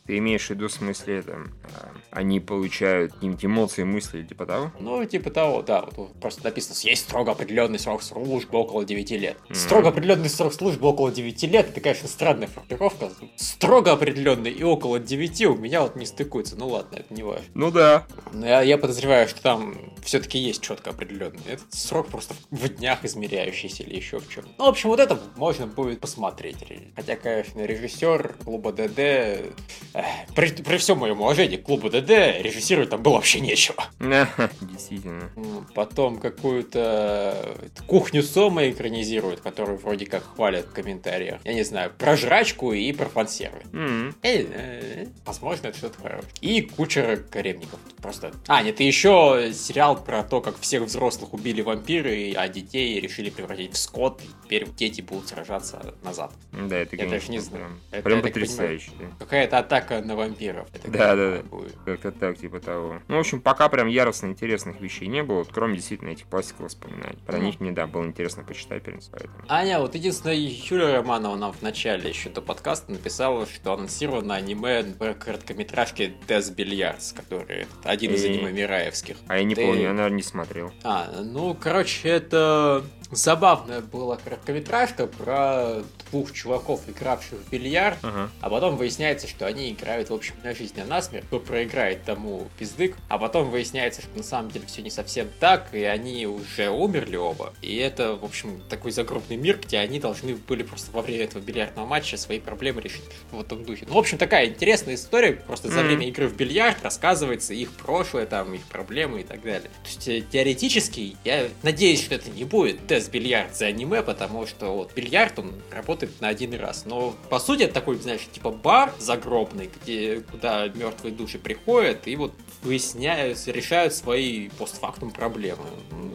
Ты имеешь в виду в смысле, там, а, они получают какие-нибудь эмоции, мысли, типа того? Ну, типа того, да, вот просто написано, есть строго определенный срок службы около 9 лет. Мгм. Строго определенный срок службы около 9 лет, это, конечно, странная формулировка. Строго определенный и около 9 у меня вот не стыкуется. Ну ладно, это не важно. Ну да. Но я, я подозреваю, что там все-таки есть четко определенный. Этот срок просто в днях измеряющийся или еще в чем. Ну, в общем, вот это можно будет посмотреть. Хотя, конечно, режиссер клуба ДД, при, при всем моем уважении к клубу ДД, режиссировать там было вообще нечего. Действительно. М, Потом какую-то кухню Сома экранизируют, которую вроде как хвалят в комментариях. Я не знаю, про жрачку и про фансервы. Эй, э, Возможно, это что-то хорошее. И куча гаремников. Просто. А, нет, и еще сериал про то, как всех взрослых убили вампиры, а детей решили превратить в скот, и теперь дети будут сражаться назад. Да, это, Я даже не знаю. прям, потрясающе. Какая-то атака на вампиров. Это Да, да, да. будет. Как-то так, типа того. Ну, в общем, пока прям яростно интересных вещей не было, вот кроме действительно этих пластиковых воспоминаний. Про них мне, да, было интересно почитать, в принципе, поэтому. Аня, вот единственное, Юлия Романова нам в начале еще до подкаста написала, что анонсировано аниме про короткометражки Death Billiards, который один из аниме Мираевских. А я не Ты- помню, я, наверное, не смотрел. А, ну, короче, это забавная была короткометражка про двух чуваков, игравших в бильярд, Ага. а потом выясняется, что они играют, в общем, на жизнь, а на смерть. Кто проиграет, тому пиздык. А потом выясняется, что на самом деле все не совсем так, и они уже умерли оба. И это, в общем, такой загробный мир, где они должны были просто во время этого бильярдного матча свои проблемы решить в этом духе. Ну, в общем, такая интересная история. Просто за время игры в бильярд рассказывается их прошлое, там, их проблемы и так далее. То есть, э, теоретически, я надеюсь, что это не будет тест бильярд за аниме, потому что вот бильярд, он работает на один раз. Но, по сути, это такой, знаешь, типа бар загробный, где, куда мертвые души приходят и вот выясняют, решают свои постфактум проблемы.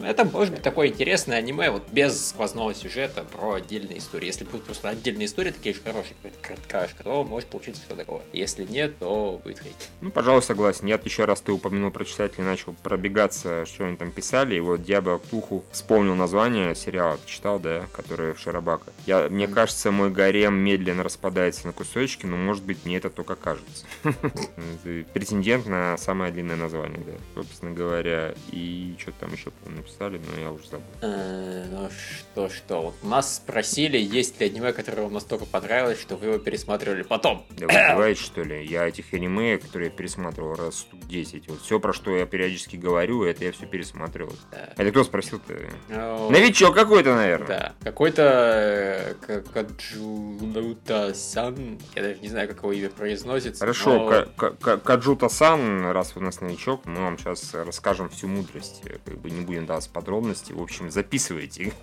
Это может быть такое интересное аниме, вот без сквозного сюжета про отдельные истории. Если будут просто отдельные истории, такие же хорошие, как короткашка, то может получиться что такое. Если нет, то будет хейт. Ну, пожалуй, согласен. Я еще раз ты упомянул про читателей, начал пробегаться, что они там писали, и вот Дьябо Ктуху вспомнил название сериала, ты читал, да, который в Шарабака. Я, мне кажется, мой гарем медленно распадается на кусочки, но, может быть, мне это только кажется. Это Претендент на самое длинное название, да, собственно говоря. И что там еще, написали, но я уже забыл. Э, Ну что, что, вот нас спросили, есть ли аниме, которое вам настолько понравилось, что вы его пересматривали потом. Да вы издеваетесь, что ли? Я этих аниме, которые я пересматривал раз штук 10. Вот все, про что я периодически говорю, это я все пересматривал. Это кто спросил-то? Ну, Новичок Еще какой-то, наверное. Да, какой-то э, Каджута-сан, я даже не знаю, как его имя произносится. Хорошо, но... Каджута-сан, раз вы у нас новичок, мы вам сейчас расскажем всю мудрость, как бы не будем давать подробности, в общем, записывайте.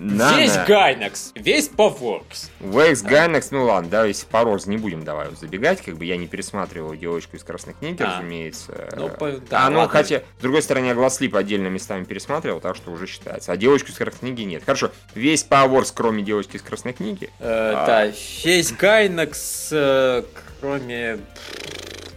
Да. Весь Гайнакс, весь P.A. Works. Весь Гайнакс, ну ладно, да, если по P.A. Works не будем давай забегать, как бы я не пересматривал девочку из красных книг, разумеется. Ну, да, а, ну, хотя, с другой стороны, я Glasslip отдельно местами пересматривал, так что уже считается. А девочку из красной книги нет. Хорошо, весь P.A. Works, кроме девочки из красной книги. Э, а... Да, весь Гайнакс, э, кроме...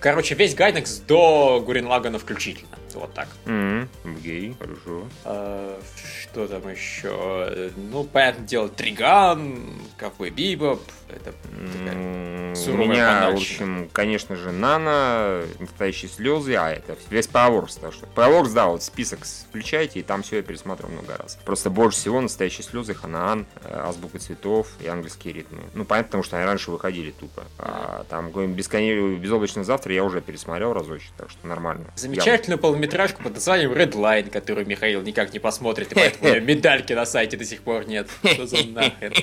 Короче, весь Гайнакс до Гуренлагана включительно. Вот так. Mm-hmm. Гей, хорошо. А, что там еще? Ну, понятное дело, Триган, Ковбой Бибоп. Это такая У меня, в общем, конечно же, Нана, настоящие слезы, а это весь Powerworks. Так что Powerworks, да, вот список включайте, и там все я пересмотрел много раз. Просто больше всего настоящие слезы, Ханаан, э, Азбука цветов и английские ритмы. Ну, понятно, потому что они раньше выходили тупо. А там бесконечный безоблачный завтра я уже пересмотрел разочек, так что нормально. Замечательную полнометражку под названием Redline, которую Михаил никак не посмотрит, и поэтому медальки на сайте до сих пор нет. Что за нахер?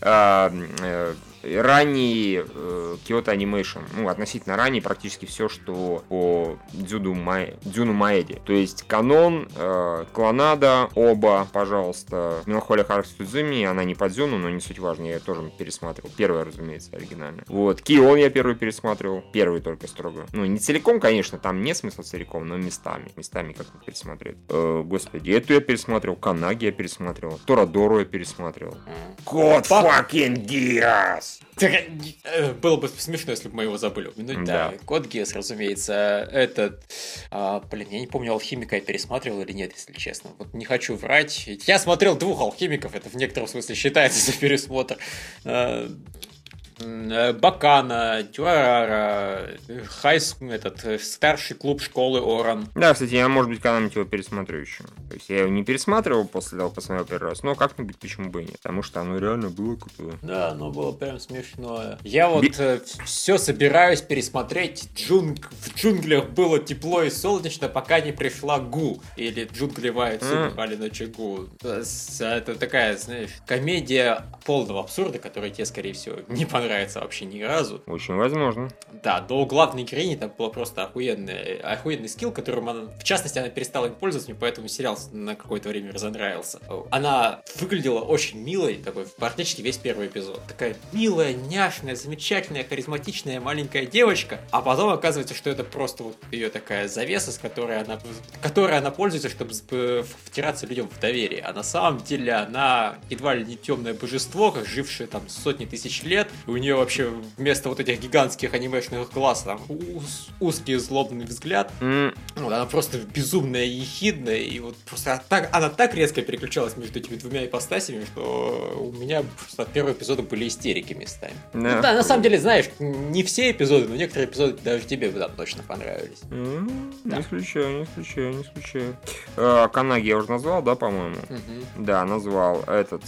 Ранний э, Kyoto Animation, ну, относительно ранний практически все, что по Дзюду Май... Дзюну Маэде. То есть Канон, э, Клонада, оба, пожалуйста. Меланхолия Харакс Судзуми, она не по Дзюну, но не суть важно, я тоже пересматривал. Первая, разумеется, оригинальная. Вот, Кион я первый пересматривал, первый только строго. Ну, не целиком, конечно, там нет смысла целиком, но местами, местами как-то пересмотреть. Э, господи, эту я пересматривал, Канаги я пересматривал, Торадору я пересматривал. Код fucking Geass! Э, было бы смешно, если бы мы его забыли упомянуть. Да, Код Гес, разумеется. Этот, а, блин, я не помню, алхимика я пересматривал или нет, если честно. Вот не хочу врать. Я смотрел двух алхимиков, это в некотором смысле считается за пересмотр. А, Бакана, Тюарара, Хайс, этот, э, старший клуб школы Оран. Да, кстати, я, может быть, когда-нибудь его пересмотрю еще. То есть я его не пересматривал после того, посмотрел первый раз, но как-нибудь почему бы и нет. Потому что оно реально было крутое. Да, оно было прям смешное. Я вот Би... э, все собираюсь пересмотреть. Джунг... В джунглях было тепло и солнечно, пока не пришла Гу. Или Jungle wa itsumo Hare nochi Guu. Это такая, знаешь, комедия полного абсурда, которая тебе, скорее всего, не понравилась нравится вообще ни разу. Очень возможно. Да, до главной героини там было просто охуенный, охуенный skill, которым она, в частности, она перестала им пользоваться, мне поэтому сериал на какое-то время разонравился. Она выглядела очень милой, такой, практически весь первый эпизод. Такая милая, няшная, замечательная, харизматичная маленькая девочка, а потом оказывается, что это просто вот ее такая завеса, с которой она, которой она пользуется, чтобы втираться людям в доверие. А на самом деле она едва ли не темное божество, как жившее там сотни тысяч лет, и у нее вообще вместо вот этих гигантских анимешных глаз там уз, узкий злобный взгляд. Mm. Вот, она просто безумная и ехидная, и вот просто так, она так резко переключалась между этими двумя ипостасями, что у меня просто от первого эпизода были истерики местами. Yeah. Ну, да, на самом деле, знаешь, не все эпизоды, но некоторые эпизоды даже тебе там точно понравились. Mm, да. Не исключаю, не исключаю, не исключаю. А, Канаги я уже назвал, да, по-моему? Mm-hmm. Да, назвал этот,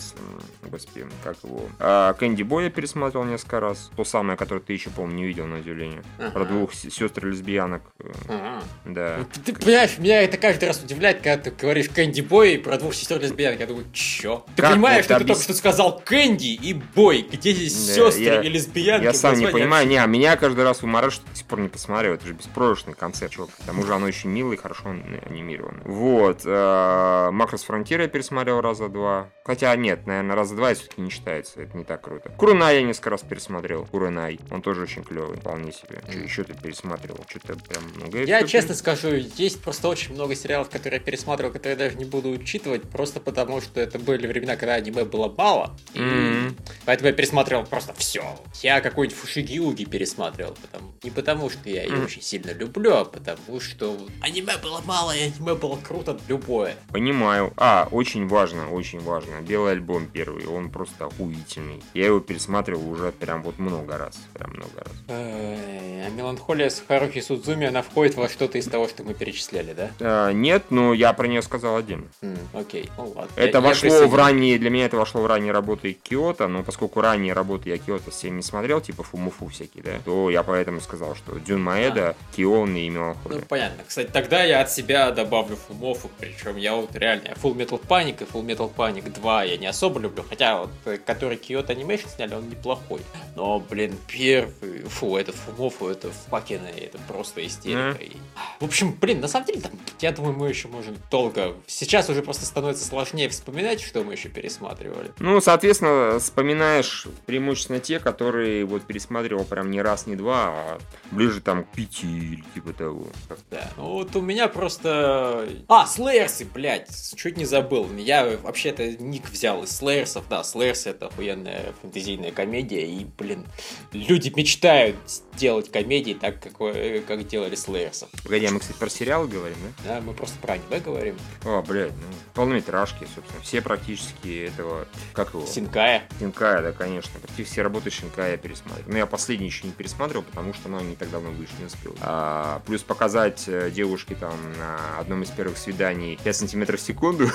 господи, как его? А, Кэнди Бой я пересматривал несколько раз. То самое, которое ты еще, по-моему, не видел на удивление. Ага. Про двух сестр лесбиянок. Ага. Да. Ну, ты, ты понимаешь, меня это каждый раз удивляет, когда ты говоришь Кэнди Бой про двух сестер лесбиянок. Я думаю, чё? Ты как понимаешь, что объяс... ты только что сказал Кэнди и Бой. Где здесь да, сестры я, и лесбиянки? Я сам не понимаю. Не, а меня каждый раз вымораживает, что до сих пор не посмотрел. Это же беспроигрышный концерт, чувак. К тому же оно очень милое и хорошо анимировано. Вот. Э, Макрос Фронтир я пересмотрел раза два. Хотя нет, наверное, раза два все-таки не считается. Это не так круто. Куруна я несколько раз пересмотрел. Куренай. Он тоже очень клевый, вполне себе. Что еще ты пересматривал? Что-то прям много. Я честно скажу, есть просто очень много сериалов, которые я пересматривал, которые я даже не буду учитывать, просто потому что это были времена, когда аниме было мало. Mm-hmm. поэтому я пересматривал просто все. Я какой-нибудь Фушигиуги пересматривал. Потому... Не потому, что я ее mm-hmm. очень сильно люблю, а потому что аниме было мало, и аниме было круто любое. Понимаю. А, очень важно, очень важно. Белый альбом первый, он просто охуительный. Я его пересматривал уже Прям вот много раз. Прям много раз. Э, А меланхолия с Харухи Судзуми, она входит во что-то из того, что мы перечисляли, да? А, нет, но я про нее сказал один. Окей, ну ладно. Это Я- я вошло в ранние, для меня это вошло в ранние работы Киота, но поскольку ранние работы я Киота все не смотрел, типа Фумуфу всякие, да, то я поэтому сказал, что Дюн Маэда, Кион и Ну, Меланхолия. понятно. Кстати, тогда я от себя добавлю фумов, причем я вот реально Full Metal Panic и Full Metal Panic 2 я не особо люблю, хотя вот э, который Kyoto Animation сняли, он неплохой. Но, блин, первый, фу, этот фумов, это факин, это просто истерика. И- В общем, блин, на самом деле, там, я думаю, мы еще можем долго... Сейчас уже просто становится сложнее вспоминать, что мы еще пересматривали. Ну, соответственно, вспоминаешь преимущественно те, которые вот пересматривал прям не раз, не два, а ближе там к пяти или типа того. Да. Ну вот у меня просто... А, Слэйерсы, блядь, чуть не забыл. Я вообще-то ник взял из Слэйерсов. Да, Слэйерсы это охуенная фэнтезийная комедия. И, блин, люди мечтают сделать комедии так, как, э, как делали Слэйерсов. Погоди, а мы, кстати, про сериалы говорим, да? Да, мы просто про аниме говорим. О, блядь, ну, полнометражки, собственно. Все практически этого, как его? Синкая. Шинкая, да, конечно. Почти все работы Шинкая я пересматривал. Но я последний еще не пересматривал, потому что ну, не так давно вышли, не успел. А, плюс показать э, девушке там на одном из первых свиданий 5 сантиметров в секунду.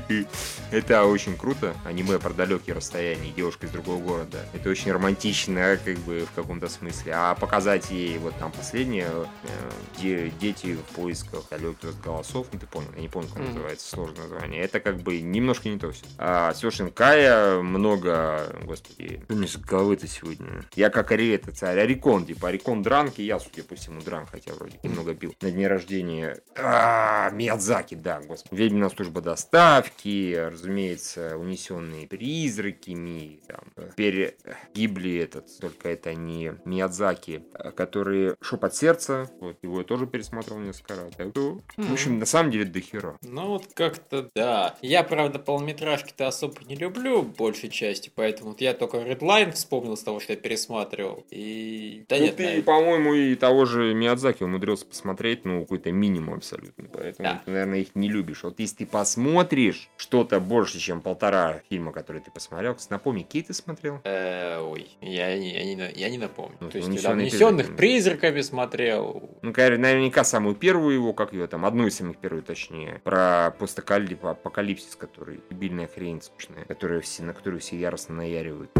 Это очень круто. Аниме про далекие расстояния, девушка из другого города. Это очень романтично, как бы, в каком-то смысле. А показать ей вот там последнее, э, де- дети в поисках далеких голосов, ну ты понял, я не помню, как Мгм. называется, сложное название. Это как бы немножко не то все. А все Шинкая много, господи, что мне с головы-то сегодня? Я как Ари, это царь, Арикон, типа, Арикон Дранки, я, судя по всему, Дран, хотя вроде немного бил. На дне рождения а, Миядзаки, да, господи. Ведьмина служба доставки, разумеется, унесенные призраки, ми, там, теперь гибли этот, только это не Миядзаки, а, который Шепот сердца, вот его я тоже пересмотрел несколько раз. Так что, В общем, на самом деле до хера. Ну вот как-то да. Я, правда, полнометражки-то особо не люблю большей части, поэтому вот я только Redline вспомнил с того, что я пересматривал. И... Да Ну, нет, ты, наверное, по-моему, и того же Миядзаки умудрился посмотреть, ну, какой-то минимум абсолютно. Поэтому Да. ты, наверное, их не любишь. Вот если ты посмотришь что-то больше, чем полтора фильма, которые ты посмотрел, напомни, какие ты смотрел? Э, ой, я, не- я, не, я не напомню. Ну, То есть, «Унесённые унесенных призраками». призраками смотрел. Ну, конечно, наверняка самую первую его, как ее там, одну из самых первых, точнее, про постапокалипсис, который дебильная хрень скучная, которая все, на которую все яростно наяривают.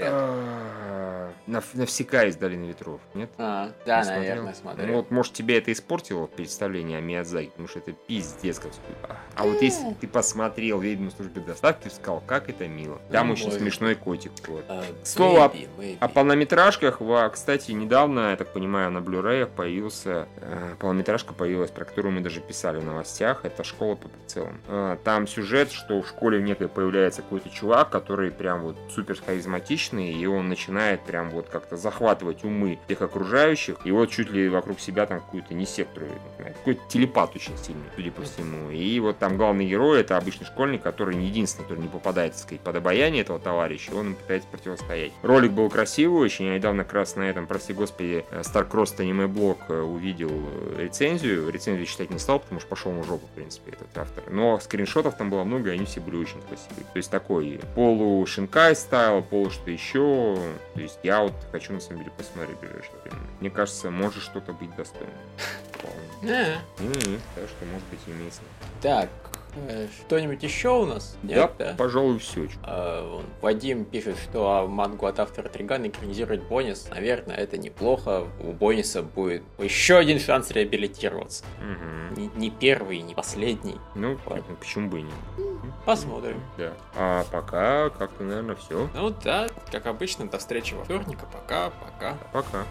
А, Нав- Навсека из Долины ветров, нет? А, да, наверное, смотрел. Ну вот, может, тебе это испортило представление о Миядзаки, потому что это пиздец как скучно. А вот если ты посмотрел «Ведьму службы доставки», сказал, как это мило. Там Ну, очень может. смешной котик. А, Слово. О полнометражках, во- кстати, недавно, я так понимаю, на Blu-ray появился, э, полнометражка появилась, про которую мы даже писали в новостях, это «Школа по прицелам». Э, там сюжет, что в школе в некой появляется какой-то чувак, который прям вот супер харизматичный, и он начинает прям вот как-то захватывать умы всех окружающих, и вот чуть ли вокруг себя там какую-то не сектор, какой-то телепат очень сильный, судя по всему. И вот там главный герой это обычный школьник, который не единственный, который не попадает, так сказать, под обаяние этого товарища, он им пытается противостоять. Ролик был красивый очень, я недавно как раз на этом, прости господи, э, Starcross аниме блог увидел э, рецензию, рецензию читать не стал, потому что пошел на жопу, в принципе, этот автор. Но скриншотов там было много, и они все были очень красивые. То есть такой полу Шинкай стайл, полу что еще. То есть я вот хочу на самом деле посмотреть в ближайшее время. Мне кажется, может что-то быть достойным. Вполне. Э, М, Так что, может быть, имеется. Так, э, что-нибудь еще у нас? Да, Нет, да? пожалуй, все. А, Вадим пишет, что а, мангу от автора Тригана экранизирует Бонис. Наверное, это неплохо. У Бониса будет еще один шанс реабилитироваться. Не, не первый, не последний. Ну, Ладно. почему бы и нет? Посмотрим. Да. А пока как-то, наверное, все. Ну да, как обычно, до встречи во вторник. а Пока, пока. Пока.